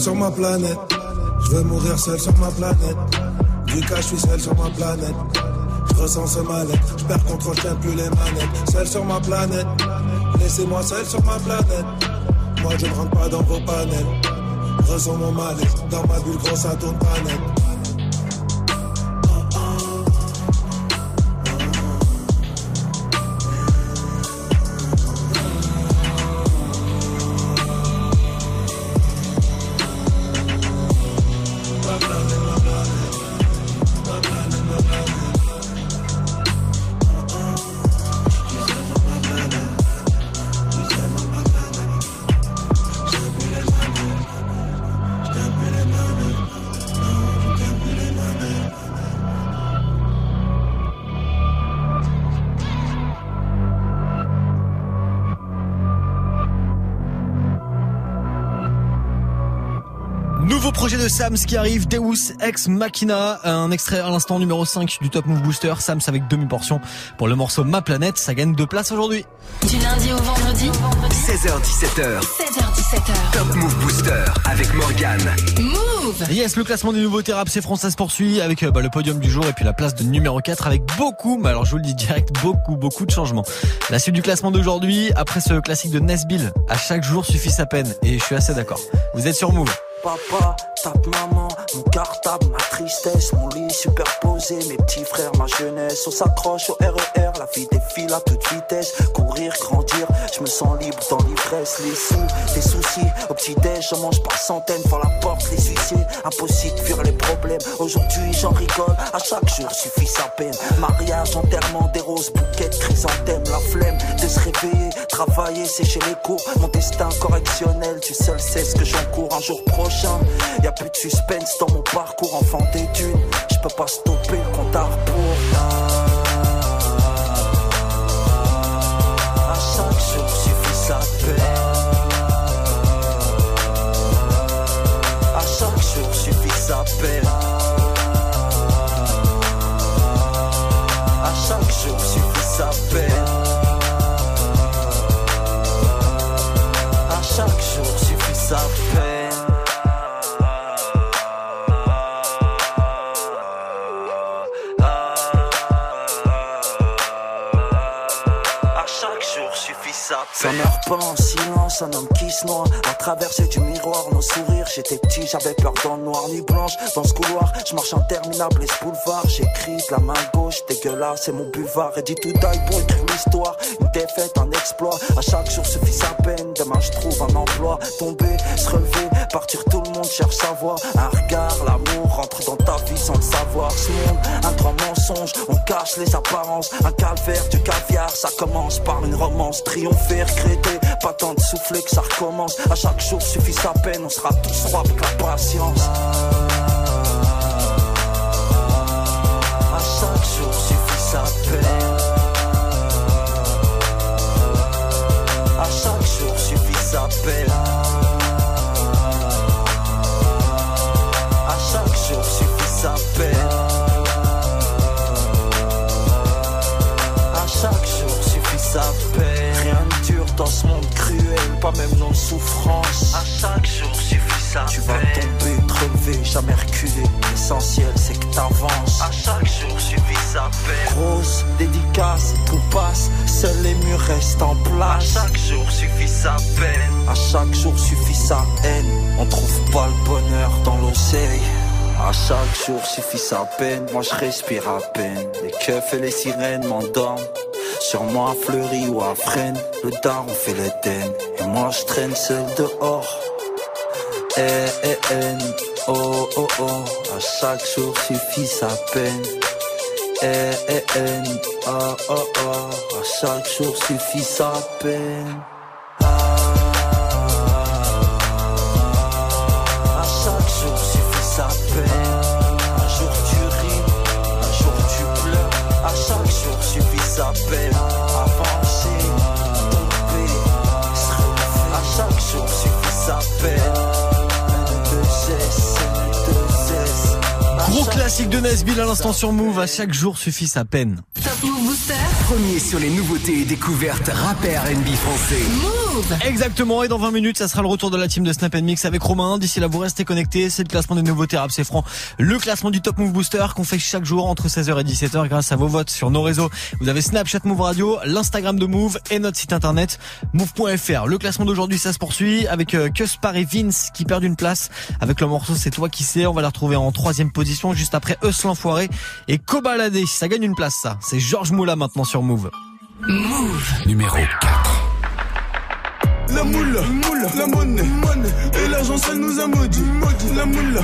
Sur ma planète, je veux mourir seul sur ma planète. Du cas, je suis seul sur ma planète. Je ressens ce mal-être, je perds contre, je plus les manettes. Seul sur ma planète, laissez-moi seul sur ma planète. Moi, je ne rentre pas dans vos panels. Ressens mon malaise, dans ma bulle, gros, ça tourne pas Sams qui arrive, Deus Ex Machina, un extrait à l'instant numéro 5 du Top Move Booster, Sams avec demi-portion pour le morceau Ma Planète, ça gagne deux places aujourd'hui. Du lundi au vendredi 16h17h. 16h17h. Top Move Booster avec Morgane. Move Yes, le classement des nouveautés rap, c'est France, ça se poursuit avec euh, bah, le podium du jour et puis la place de numéro 4 avec beaucoup, mais alors je vous le dis direct, beaucoup, beaucoup de changements. La suite du classement d'aujourd'hui, après ce classique de Nesbill, à chaque jour suffit sa peine et je suis assez d'accord. Vous êtes sur Move. Papa, tape maman, mon cartable, ma tristesse, mon lit superposé, mes petits frères, ma jeunesse. On s'accroche au RER, la vie défile à toute vitesse. Courir, grandir, je me sens libre dans l'ivresse. Les sous, les soucis, au petit-déj, je mange par centaines, par la porte, les huissiers. Impossible de fuir les problèmes. Aujourd'hui, j'en rigole, à chaque jour suffit sa peine. Mariage, enterrement, des roses, bouquets de chrysanthèmes, la flemme de se réveiller, travailler, sécher les cours. Mon destin correctionnel, tu seul sais ce que j'encours un jour prochain. Y a plus de suspense dans mon parcours, enfant des dunes. Je peux pas stopper le compte à rebours. À chaque jour suffit sa peine. À chaque jour suffit sa peine. À chaque jour suffit sa peine. Silence, un homme qui se noie. À traverser du miroir, nos sourires. J'étais petit, j'avais peur dans le noir, nuit blanche. Dans ce couloir, je marche interminable, et ce boulevard. J'écris de la main gauche, dégueulasse, c'est mon buvard. Et dit tout taille pour écrire l'histoire. Une défaite, un exploit. À chaque jour suffit sa peine. Demain, je trouve un emploi. Tomber, se relever, partir, tout le monde cherche sa voie. Un regard, l'amour rentre dans ta vie sans le savoir. Ce monde, un grand mensonge, on cache les apparences. Un calvaire, du caviar, ça commence par une romance. Triompher, regretter, pas tant de souffler que ça recommence. À chaque jour suffit sa peine, on sera tous rois avec la patience. À chaque jour suffit sa peine. À chaque jour suffit sa peine. Sa peine. À chaque jour suffit sa peine. Rien ne dure dans ce monde cruel, pas même nos souffrances. À chaque jour suffit sa Tu vas tomber, te relever, jamais reculer. L'essentiel c'est que t'avances. À chaque jour suffit sa peine. Grosse dédicace, tout passe, seuls les murs restent en place. À chaque jour suffit sa peine. À chaque jour suffit sa haine. On trouve pas le bonheur dans l'oseille. À chaque jour suffit sa peine, moi je respire à peine. Les keufs et les sirènes m'endorment. Sur moi fleuri ou à freine, le daron fait l'Éden. Et moi je traîne seul dehors. Eh eh eh, oh oh oh, à chaque jour suffit sa peine. Eh eh eh, oh oh oh, à chaque jour suffit sa peine. Classique de Nesbill à l'instant sur Move, à chaque jour suffit sa peine. Top Move Booster. Premier sur les nouveautés et découvertes rap et R&B français. Move Exactement, et dans 20 minutes, ça sera le retour de la team de Snap Mix avec Romain. D'ici là, vous restez connectés. C'est le classement des nouveautés rap, c'est franc. Le classement du Top Move Booster qu'on fait chaque jour entre 16h et 17h grâce à vos votes sur nos réseaux. Vous avez Snapchat Move Radio, l'Instagram de Move et notre site internet move.fr. Le classement d'aujourd'hui, ça se poursuit avec euh, Cuspar et Vince qui perdent une place avec le morceau C'est toi qui sais. On va la retrouver en troisième position juste après Eus l'enfoiré et Kobalade. Ça gagne une place, ça. C'est Georges Moula maintenant sur Move. Move. Numéro 4. La moule, la monnaie, et l'argent sale nous a maudit. La moule,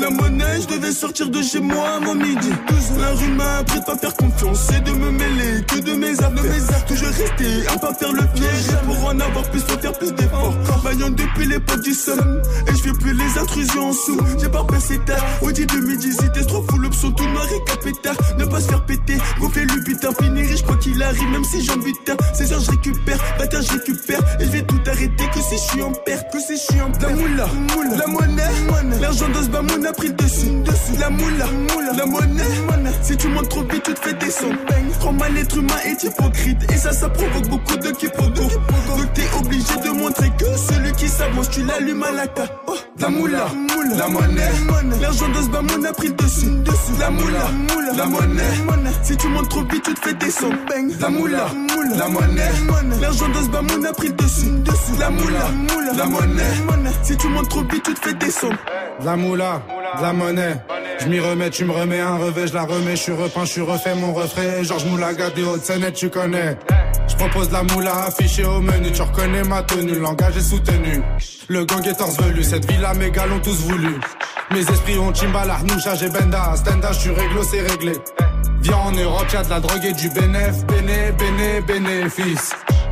la monnaie, je devais sortir de chez moi avant midi. La rue m'a appris de pas faire confiance et de me mêler que de mes affaires. Toujours rester, à pas faire le fier. Pour en avoir plus, faut faire plus d'efforts. Bagnant depuis l'époque du sun. Et je fais plus les intrusions en sous. J'ai pas passé tard. Audi 2018, trop full option, tout noir et capétard. Ne pas se faire péter, gonfler le putain, finir riche qu'il arrive, même si j'en butin. 16 heures, je récupère, bâtard, je récupère. Et je vais tout arrêter, que si je suis en perte, que si je suis en perte. La moula, la monnaie, l'argent d'os Bamoun a pris le dessus, dessus. La moula, la monnaie, si tu montes trop vite, tu te fais descendre. Trop mal l'être humain est hypocrite, et ça, ça provoque beaucoup de quiproquos. Donc t'es obligé de montrer que celui tu l'allumes à la ta. Oh, la moula, la monnaie, l'argent d'os Bamoun a pris le dessus. La moula, la monnaie, si tu montes trop vite, tu te fais descendre. La moula, la monnaie, l'argent d'os Bamoun a pris le dessus. La moula, la monnaie, si tu montes trop vite, tu te fais descendre. De la moula, de la monnaie. Je m'y remets, tu me remets un revêt, je la remets, je suis repeint, je suis refait mon refrain. Georges Moulaga des Hautes-Seine, tu connais. Propose la moula affichée au menu, tu reconnais ma tenue, le langage est soutenu. Le gang est torse velu, cette villa mes gars l'ont tous voulu. Mes esprits ont Chimbala, Arnoucha, j'ai Benda, Stenda, je suis réglo, c'est réglé. Viens en Europe, y'a de la drogue et du bénéf, béné, béné, bénéfice.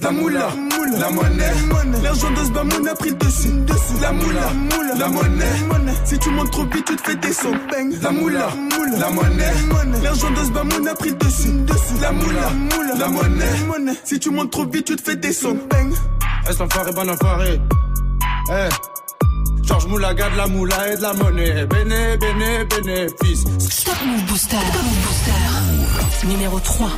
La moula, la monnaie, l'argent de ce bamoun a pris le dessus, dessus. La moula, la monnaie, si tu montes trop vite, tu te fais descendre. La moula, la monnaie, l'argent de ce bamoun a pris le dessus, dessus. La moula, la monnaie, si tu montes trop vite, tu te fais descendre. Est-ce l'enfoiré, bon enfoiré? Eh. Georges Moulaga de la moula et de la monnaie. Béné, béné, bénéfice. Stop Move Booster. Stop Move Booster. Numéro 3.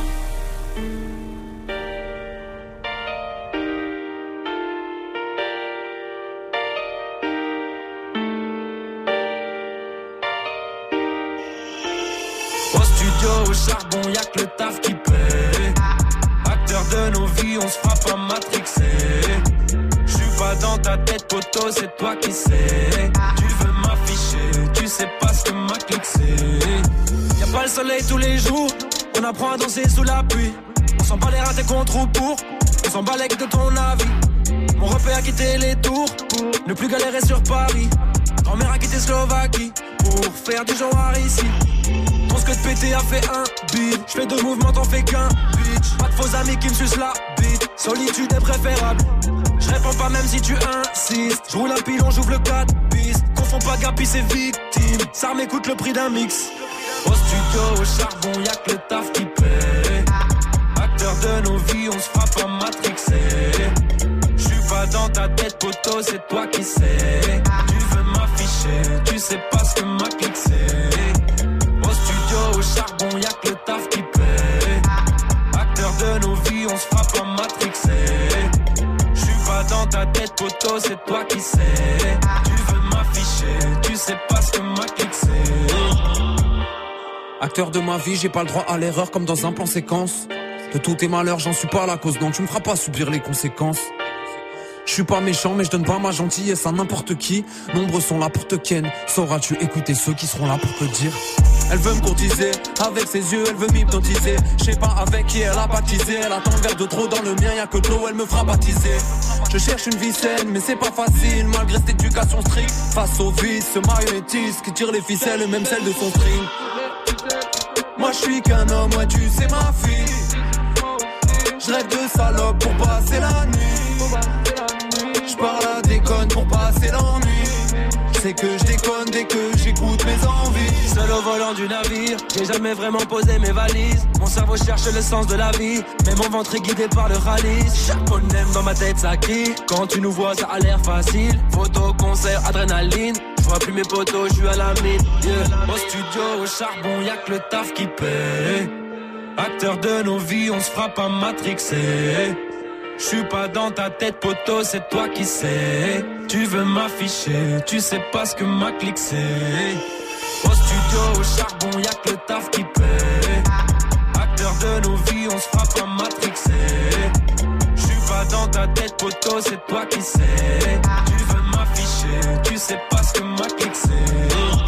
Au charbon, y'a que le taf qui paie. Acteur de nos vies, on se frappe à matrixer. J'suis pas dans ta tête, poteau, c'est toi qui sais. Tu veux m'afficher, tu sais pas ce que ma clique c'est. Y'a pas le soleil tous les jours, on apprend à danser sous la pluie. On s'en bat les ratés contre ou pour, on s'en bat les de ton avis. Mon repère a quitté les tours ne plus galérer sur Paris. Grand-mère a quitté Slovaquie pour faire du genre ici. Ce que de pété a fait un beat. J'fais deux mouvements, t'en fais qu'un bitch. Pas de faux amis qui me sucent la bite. Solitude est préférable. Je réponds pas même si tu insistes. Je roule un pilon, j'ouvre le 4 pistes. Confonds pas Gapi, c'est victime. Ça m'écoute le prix d'un mix. Au studio, au charbon, y'a que le taf qui paie. Acteur de nos vies, on se frappe à matrixer. J'suis pas dans ta tête, poteau, c'est toi qui sais. Tu veux m'afficher, tu sais pas ce que ma clique c'est. Y'a que le taf qui paie. Acteur de nos vies, on se frappe à matrixer. J'suis pas dans ta tête, poteau, c'est toi qui sais. Tu veux m'afficher, tu sais pas ce que ma clique c'est. Acteur de ma vie, j'ai pas le droit à l'erreur comme dans un plan séquence. De tous tes malheurs, j'en suis pas la cause, donc tu me feras pas subir les conséquences. Je suis pas méchant, mais je donne pas ma gentillesse à n'importe qui. Nombreux sont là pour te ken. Sauras-tu écouter ceux qui seront là pour te dire? Elle veut me courtiser, avec ses yeux, elle veut m'hypnotiser. Je sais pas avec qui elle a baptisé. Elle attend le verre de trop dans le mien, y'a que de l'eau, elle me fera baptiser. Je cherche une vie saine, mais c'est pas facile, malgré cette éducation stricte. Face au vice, ce marionnettiste qui tire les ficelles, même celle de son string. Moi je suis qu'un homme, ouais tu sais ma fille. Je rêve de salope pour passer la nuit. Je parle à déconne pour passer l'ennui. C'est que je déconne dès que j'écoute mes envies. Seul au volant du navire, j'ai jamais vraiment posé mes valises. Mon cerveau cherche le sens de la vie, mais mon ventre est guidé par le ralice. Chaque phonème dans ma tête ça crie. Quand tu nous vois, ça a l'air facile. Photo, concert, adrénaline. Je vois plus mes potos, je à la mine. Au studio, au charbon, y'a que le taf qui paie. Acteur de nos vies, on se frappe à matrixer. Je suis pas dans ta tête, poteau, c'est toi qui sais. Tu veux m'afficher, tu sais pas ce que ma clique c'est. Au studio, au charbon, y'a que le taf qui paie. Acteur de nos vies, on se frappe à matrixer. Je suis pas dans ta tête, poteau, c'est toi qui sais. Tu veux m'afficher, tu sais pas ce que ma clique c'est.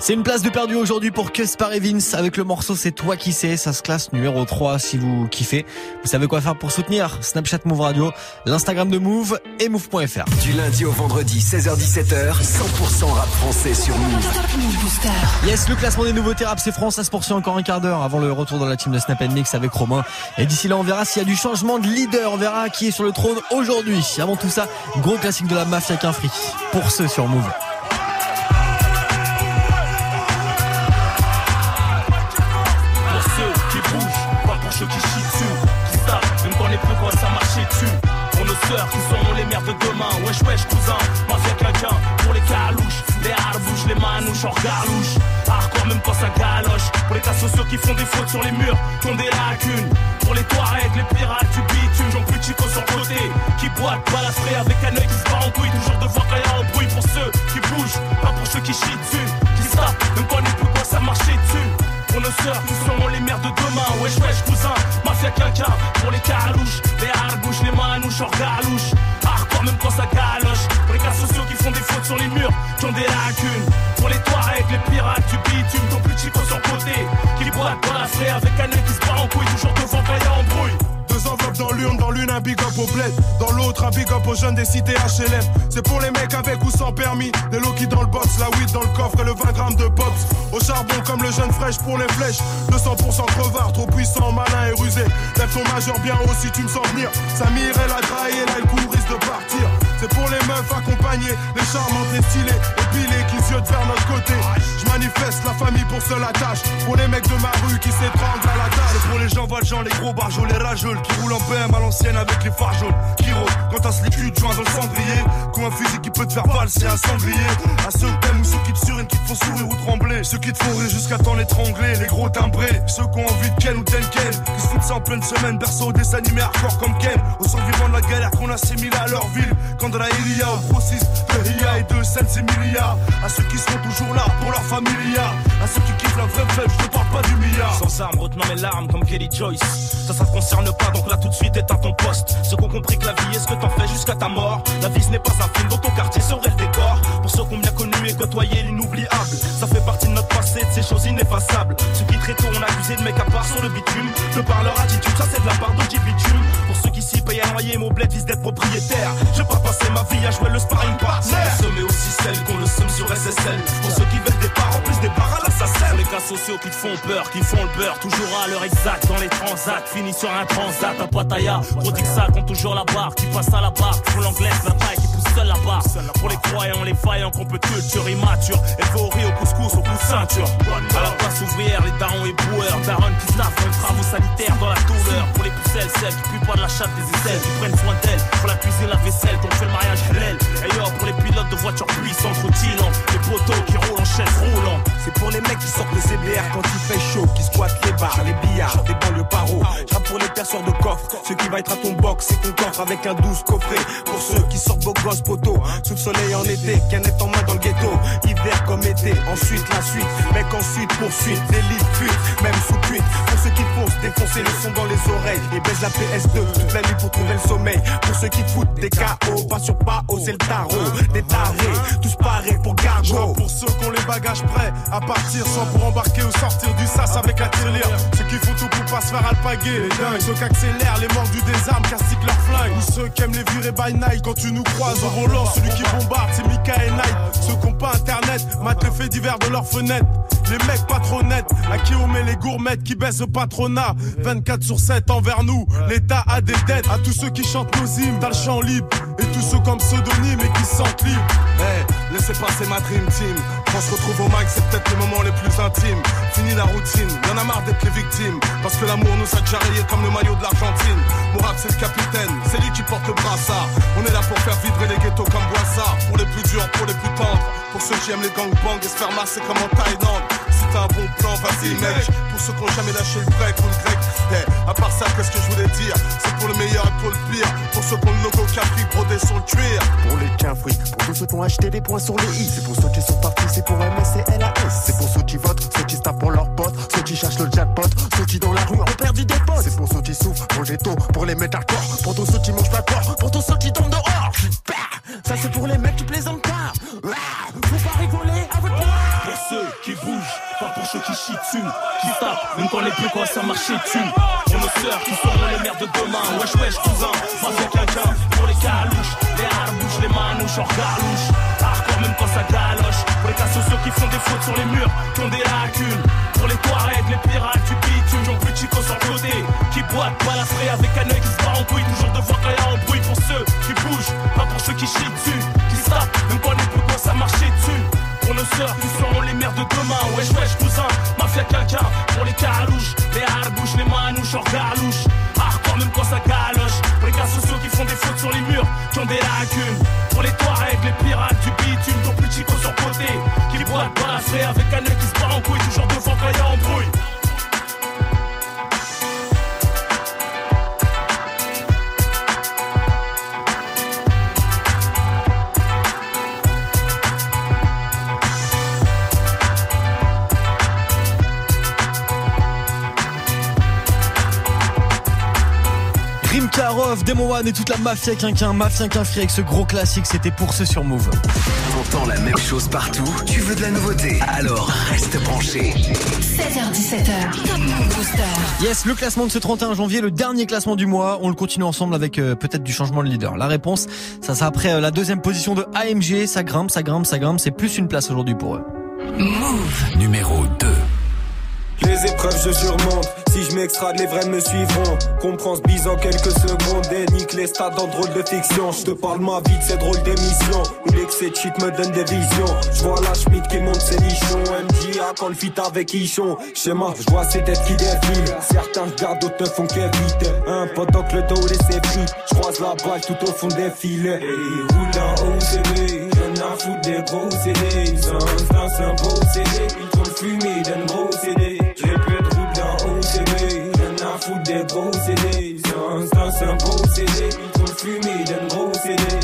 C'est une place de perdu aujourd'hui pour Cuspar et Vince avec le morceau C'est toi qui sais. Ça se classe numéro 3 si vous kiffez. Vous savez quoi faire pour soutenir Snapchat Move Radio, l'Instagram de Move et Move.fr. Du lundi au vendredi, 16h17h, 100% rap français sur Move. Yes, le classement des nouveautés rap c'est France, ça se poursuit encore un quart d'heure avant le retour dans la team de Snap Mix avec Romain. Et d'ici là, on verra s'il y a du changement de leader. On verra qui est sur le trône aujourd'hui. Avant tout ça, gros classique de la mafia qu'un free pour ceux sur Move. En galouche. Hardcore même quand ça galoche. Pour les cas sociaux qui font des fautes sur les murs, qui ont des lacunes. Pour les Touaregs, les pirates du bitume, j'en plus chico sur côté. Qui boitent, balafré avec un œil qui se bat en couille. Toujours devoir quand y a un bruit pour ceux qui bougent, pas pour ceux qui chient dessus. Qui se même quand les plus quoi ça marchait dessus. Pour nos sœurs qui seront les mères de demain. Wesh, wesh, cousin, mafia quelqu'un. Pour les calouches, les harbouches, les manouches, hors galouche. Hardcore même quand ça galoche. Pour les cas sociaux qui font des fautes sur les murs, qui ont des lacunes. Pour les Touaregs, les pirates du bitume, ton plus chico sur côté. Qui boitent, balafré avec un œil qui se bat en couille. Toujours devant a embrouille. Dans l'urne, dans l'une un big up au bled, dans l'autre un big up aux jeunes des cités HLM. C'est pour les mecs avec ou sans permis, des low dans le box, la weed dans le coffre et le 20 grammes de pops. Au charbon comme le jeune fraîche pour les flèches, 200% crevard, trop puissant, malin et rusé. Lève ton majeur bien haut si tu me sens venir. Samir elle a trahi, là le coup risque de partir. C'est pour les meufs accompagnées, les charmantes, les stylées, épilées qui se vers notre côté. Je manifeste la famille pour seule attache, pour les mecs de ma rue qui s'étranglent à la tâche. C'est pour les gens valjean, les gros barjols, les rageuls qui roulent en BM à l'ancienne avec les phares jaunes. Qui rôdent quand t'as ce liquide joint dans le cendrier. Comme un fusil qui peut te faire valser un sanglier. À ceux que t'aimes ou ceux qui te surinent, qui te font sourire ou trembler. Ceux qui te font rire jusqu'à temps l'étrangler. Les gros timbrés, ceux qui ont envie de Ken ou Tenken. Qui se foutent ça en pleine semaine, berceau des animés hardcore comme Ken. Aux survivants de la galère qu'on assimile à leur ville. La Ilia, au process de Ria et de Sensimilia. À ceux qui seront toujours là pour leur familia. À ceux qui kiffent la vraie fête, je te parle pas du milliard. Sans armes, retenant mes larmes comme Kelly Joyce. Ça, ça te concerne pas, donc là tout de suite éteins ton poste. Ceux qui ont compris que la vie est ce que t'en fais jusqu'à ta mort. La vie ce n'est pas un film, dans ton quartier serait le décor. Pour ceux qui ont bien connu et côtoyé l'inoubliable. Ça fait partie de notre passé, de ces choses ineffaçables. Ceux qui très tôt ont accusé de mecs à part sur le bitume. De par leur attitude, ça c'est de la part de bitume. À noyer, mon bled vise d'être propriétaire. Je pas passer ma vie à jouer le sparring partner. mais aussi celles qu'on le somme sur SSL. Pour ceux qui veulent des parts, en plus des parts à l'assassin. Les cas sociaux qui te font peur, qui font le beurre. Toujours à l'heure exacte dans les transats. Fini sur un transat à Pattaya. Gros ça compte toujours la barre. Qui passe à la barre, font l'anglaise, la taille, Pour les croyants, les faillants, qu'on peut culture immature. Élevé au riz, au couscous, au coup de ceinture. À la place ouvrière, les darons et boueurs. Darons qui staffent les travaux sanitaires dans la douleur. Pour les pucelles, celles qui puent pas de la chatte des aisselles. Qui prennent soin d'elles. Pour la cuisine, la vaisselle, qu'on fait le mariage halal. Et yo, pour les pilotes de voitures puissantes, routillant. Les poteaux qui roulent en chaise roulant. C'est pour les mecs qui sortent le CBR quand il fait chaud, qui squattent les bars, les billards, des banlieues paro. J'rappe pour les perceurs de coffre, ceux qui va être à ton box, c'est ton coffre avec un douce coffret. Pour ceux qui sortent beaux sous le soleil en été, canette en main dans le ghetto. Hiver comme été, ensuite la suite, mec ensuite poursuite, délit fuite, même sous cuite. Pour ceux qui foncent, défoncer le son dans les oreilles et baisse la PS2 toute la nuit pour trouver le sommeil. Pour ceux qui foutent des KO, pas sur pas c'est le tarot, des tarés, tous parés pour gargo. Pour ceux qui ont les bagages prêts à partir sans pour embarquer ou sortir du sas avec la tirelire. Ceux qui font tout pour pas se faire alpaguer. Ceux qui accélèrent les morts du désarme, castiquent leur flingue. Ou ceux qui aiment les virer by night quand tu nous croises volant. Celui qui bombarde, c'est Mika et Night. Ceux qui ont pas internet, matent le fait divers de leurs fenêtres. Les mecs pas trop nets, à qui on met les gourmettes qui baissent au patronat. 24 sur 7 envers nous, l'État a des dettes. À tous ceux qui chantent nos hymnes dans le champ libre. Et tous ceux comme pseudonyme et qui se sentent libres. Hey, laissez passer ma dream team. Quand on se retrouve au mic, c'est peut-être les moments les plus intimes. Fini la routine, y'en a marre d'être les victimes. Parce que l'amour nous a déjà rayés comme le maillot de l'Argentine. Mon c'est le capitaine, c'est lui qui porte le brassard. On est là pour faire vibrer les ghettos comme Boissard. Pour les plus durs, pour les plus tendres. Pour ceux qui aiment les gangbangs et se faire masser comme en Thaïlande. Si t'as un bon plan, vas-y, mec. Pour ceux qui ont jamais lâché le break ou le grec. Hey, à part ça, qu'est-ce que je voulais dire C'est pour le meilleur et pour le pire. Pour ceux qui ont le logo Capri brodé sur le cuir. Pour les cafouis, pour tous ceux qui ont acheté des points sur les i. C'est pour ceux qui sont partis, c'est pour MS et LAS. C'est pour ceux qui votent, ceux qui se tapent pour leurs potes, ceux qui cherchent le jackpot, ceux qui dans la rue ont perdu des potes. C'est pour ceux qui souffrent, pour le ghetto, pour les mettre à corps, pour tous ceux qui mangent pas corps, pour tous ceux qui tombent dehors. Ça c'est pour les mecs qui plaisantent pas. Faut pas rigoler avec moi. Pour ceux qui à marcher dessus. Pour nos sœurs qui seront les mères de demain. Wesh, wesh, cousin, mafia quelqu'un. Pour les calouches, les harbouches, les manouches, hors galouche. Hardcore même quand ça galoche. Pour les cas sociaux qui font des fautes sur les murs, qui ont des lacunes. Pour les Touaregs, les pirates du bitume, j'en plus chico sur le côté. Qui boitent, balafré avec un œil qui se bat en couille. Toujours devant quand y a bruit pour ceux qui bougent, pas pour ceux qui chient dessus. Qui se même quand les plus commencent à marcher dessus. Pour nos sœurs qui seront les mères de demain. Wesh, wesh, cousin, mafia quelqu'un. Pour les calouches, les harbouches, les manouches, hors galouche. Hardcore même quand ça galoche. Les gars sociaux qui font des fautes sur les murs, qui ont des lacunes. Pour les Touaregs, les pirates du bitume, ton plus chico sur côté. Qui boitent, balafré avec un œil qui se bat en couille. Toujours devant quand y a embrouille. Rimkarov, Demon One et toute la mafia quinquin, mafia quinfri avec ce gros classique, c'était pour ceux sur Move. T'entends la même chose partout Tu veux de la nouveauté? Alors reste branché. 16h17h, Top Move Booster. Yes, le classement de ce 31 janvier, le dernier classement du mois. On le continue ensemble avec euh, peut-être du changement de leader. La réponse, ça sera après euh, la deuxième position de AMG. Ça grimpe, ça grimpe, ça grimpe. C'est plus une place aujourd'hui pour eux. Move. Numéro 2. Les épreuves, je surmonte. Si je m'extrade, les vrais me suivront. Comprends ce bise en quelques secondes. Et nique les stats dans drôle de fiction. Je te parle ma vie de ces drôles d'émissions. Où l'excès de shit me donne des visions. Je vois la Schmidt qui monte ses nichons. MJA quand le fit avec Ichon. Schéma, je vois ces têtes qui défilent. Certains regardent, d'autres ne font qu'éviter. Un pendant que le dos laissé pris. Je croise la balle tout au fond des filets. Et roule dans OCB. J'en ai à foutre des gros CD. Sans un beau CD. Ils font le d'un gros CD. Des gros CD. Sans dans un beau CD. Le fumer d'un gros CD.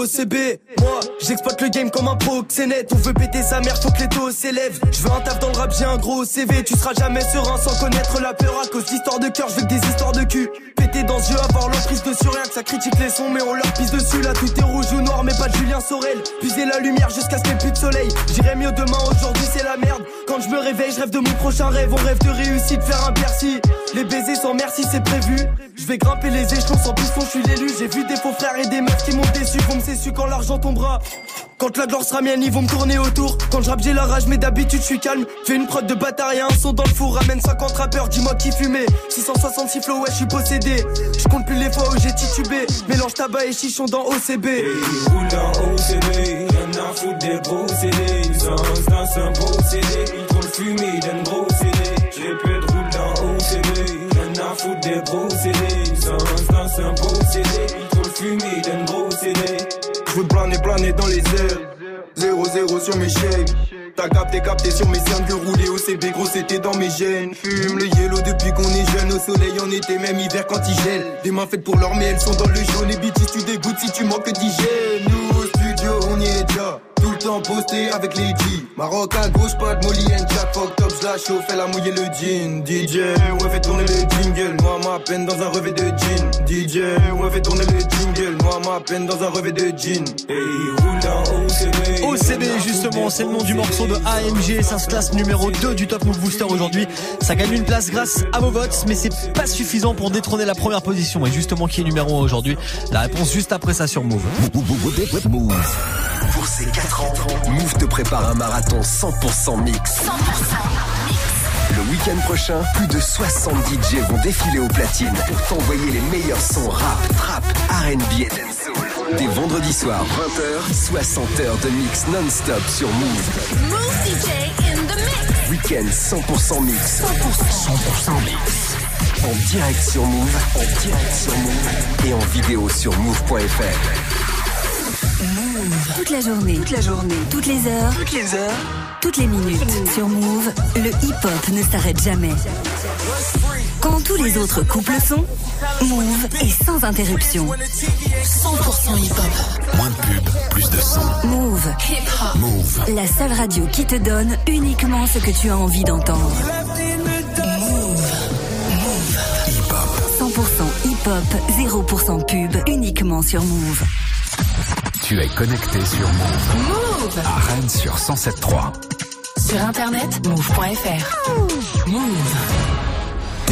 OCB, moi j'exploite le game comme un proxénète. On veut péter sa mère, faut que les taux s'élèvent. Je veux un taf dans le rap, j'ai un gros CV Tu seras jamais serein sans connaître la peur À cause d'histoires de cœur, je veux que des histoires de cul. Péter dans jeu, avoir l'emprise dessus Rien que ça critique les sons mais on leur pisse dessus. Là tout est rouge ou noir mais pas de Julien Sorel. Puiser la lumière jusqu'à ce qu'il n'y ait plus de soleil. J'irai mieux demain, aujourd'hui c'est la merde. Quand je me réveille, je rêve de mon prochain rêve. On rêve de réussite, faire un Bercy. Les baisers sans merci c'est prévu. Je vais grimper les échelons sans piston, je suis l'élu. J'ai vu des faux frères et des meufs qui m'ont déçu su quand l'argent tombera quand la gloire sera mienne, ils vont me tourner autour. Quand je j'ai la rage, mais d'habitude, je suis calme. Fais une prod de bâtard un son dans le four. Ramène 50 rappeurs, dis-moi qui fumait. 666 flow, ouais, je suis possédé. Je compte plus les fois où j'ai titubé. Mélange tabac et chichon dans OCB. roule dans OCB, y'en a foutre des gros CD. Sans dans un beau CD, ils font le fumer d'un gros CD. J'ai plus de roule dans OCB, y'en a foutre des gros CD. Sans dans un beau CD, ils font le fumer d'un gros. Planer dans les airs. 0-0 sur mes chèques. T'as capté, capté sur mes cernes que rouler au CB, gros c'était dans mes gènes. Fume le yellow depuis qu'on est jeune, au soleil en été, même hiver quand il gèle. Des mains faites pour l'or, mais elles sont dans le jaune. Et BT, tu dégoûtes si tu manques d'hygiène. Nous on y est déjà. Tout le temps posté avec les G. Maroc à gauche, pas de Molly and Jack. Fuck top, la chauffe, elle a mouillé le jean. DJ, ouais, fait tourner le jingle. Moi, ma peine dans un revêt de jean. DJ, ouais, fait tourner le jingle. Moi, ma peine dans un revêt de jean. Hey, roule dans OCB. OCB justement, c'est le nom du morceau de AMG, ça se classe numéro 2 du Top Move Booster aujourd'hui. Ça gagne une place grâce à vos votes, mais c'est pas suffisant pour détrôner la première position. Et justement, qui est numéro 1 aujourd'hui? La réponse juste après ça sur Move. Move. Pour ces 4 ans, Move te prépare un marathon 100% mix. 100% Le week-end prochain, plus de 70 DJ vont défiler au platine pour t'envoyer les meilleurs sons rap, trap, R&B et dancehall. Dès vendredi soir, 20h, 60 heures de mix non-stop sur Move. Move DJ in the mix. Week-end 100% mix. 100% mix. En direct sur Move, en direct sur Move et en vidéo sur move.fr. Toute la journée, toute la journée, toutes les heures, toutes les heures, toutes les minutes. Sur Move, le hip-hop ne s'arrête jamais. Quand tous les autres couples sont, Move est sans interruption. 100% hip-hop. Moins de pub, plus de son. Move. Move. La seule radio qui te donne uniquement ce que tu as envie d'entendre. Move. Move. 100% hip-hop, 0% pub, uniquement sur Move. Tu es connecté sur Move. Move. À Rennes sur 107.3. Sur internet, move.fr. Move.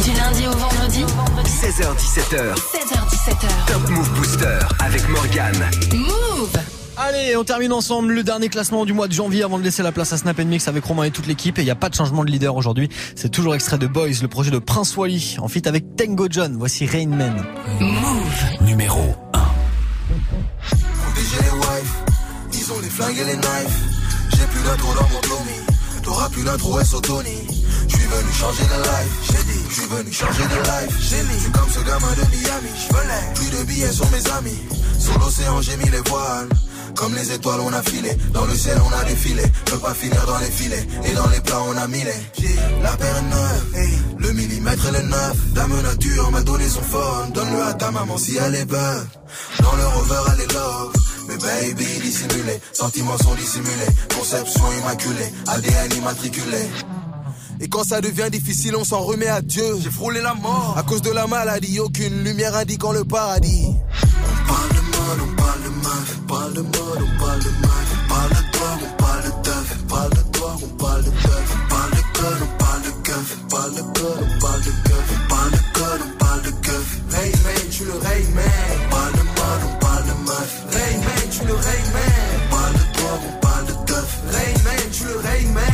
Du lundi au vendredi 16h17h. 16h17h. Top Move Booster avec Morgan. Move. Allez, on termine ensemble le dernier classement du mois de janvier avant de laisser la place à Snap Mix avec Romain et toute l'équipe. Et il n'y a pas de changement de leader aujourd'hui. C'est toujours extrait de Boys, le projet de Prince Wally, en feat avec Tango John. Voici Rain Man. Move. Numéro 1. Les flingues et les knives. J'ai plus d'intro dans mon Tommy, t'auras plus d'intro SO Tony. Je suis venu changer de life, j'ai dit, je suis venu changer de life. J'ai mis, je suis comme ce gamin de Miami, je plus de billets sur mes amis. Sur l'océan, j'ai mis les voiles. Comme les étoiles, on a filé. Dans le ciel, on a défilé. Je pas finir dans les filets. Et dans les plats, on a mis les. La paire neuve. Le millimètre et le neuf. Dame nature m'a donné son phone. Donne-le à ta maman si elle est bonne. Dans le rover, elle est love. Mais baby, dissimulé. Sentiments sont dissimulés. Conception immaculée. ADN immatriculé. Et quand ça devient difficile, on s'en remet à Dieu. J'ai frôlé la mort. À cause de la maladie, aucune lumière indiquant le paradis. On parle mode, on parle de meuf. Parle de mode, on parle de meuf. Parle de drogue, on parle de teuf. Parle de drogue, on parle de teuf. Parle de on parle de keuf. Parle de on parle de keuf. Parle de on parle de keuf. Man, tu le rain man. On parle de mode, on parle de meuf. Rain man, tu le rain man. On parle de drogue, on parle de teuf. Rain man, tu le rain man.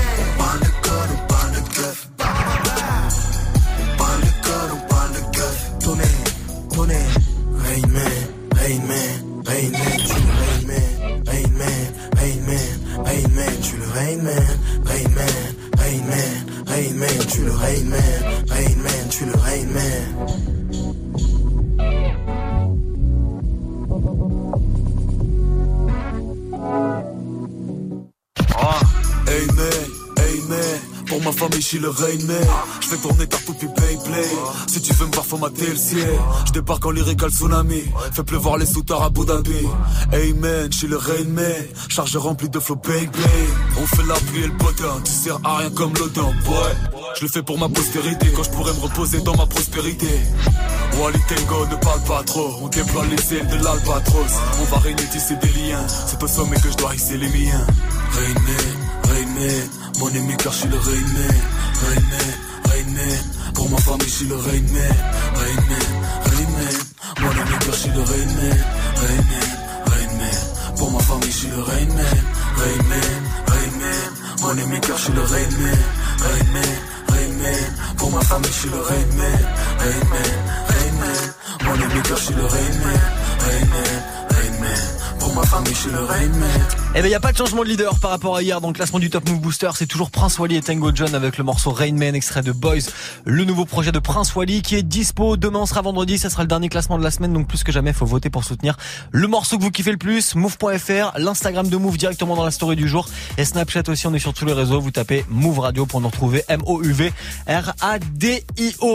Le Je fais tourner ta poupée play Si tu veux me voir formater le ciel. Je débarque en lyrical tsunami. Fais pleuvoir les soutards à Abu Dhabi. Man, je suis le rain man Charge remplie de flow bang On fait la pluie et le potin Tu sers à rien comme l'odin boy. Je le fais pour ma postérité. Quand je pourrais me reposer dans ma prospérité. Wally Tango ne parle pas trop. On déploie les ailes de l'albatros. On va régner tisser des liens. C'est au sommet que je dois hisser les miens Mon ami car je suis le rain man Rain man, rain man Pour ma famille je suis le rain man Rain man, rain man Mon ami car je suis le rain man Rain man, rain man Pour ma famille je suis le rain man Rain man, rain man Mon ami car je suis le rain man Rain man, rain man Pour ma famille je suis le rain man Rain man, rain man Mon car je suis le rain man ma Eh ben, il y a pas de changement de leader par rapport à hier dans le classement du Top Move Booster. C'est toujours Prince Wally et Tango John avec le morceau Rain Man, extrait de Boys. Le nouveau projet de Prince Wally qui est dispo. Demain sera vendredi. Ça sera le dernier classement de la semaine. Donc, plus que jamais, faut voter pour soutenir le morceau que vous kiffez le plus. Move.fr, l'Instagram de Move directement dans la story du jour. Et Snapchat aussi. On est sur tous les réseaux. Vous tapez Move Radio pour nous retrouver. M-O-U-V R-A-D-I-O.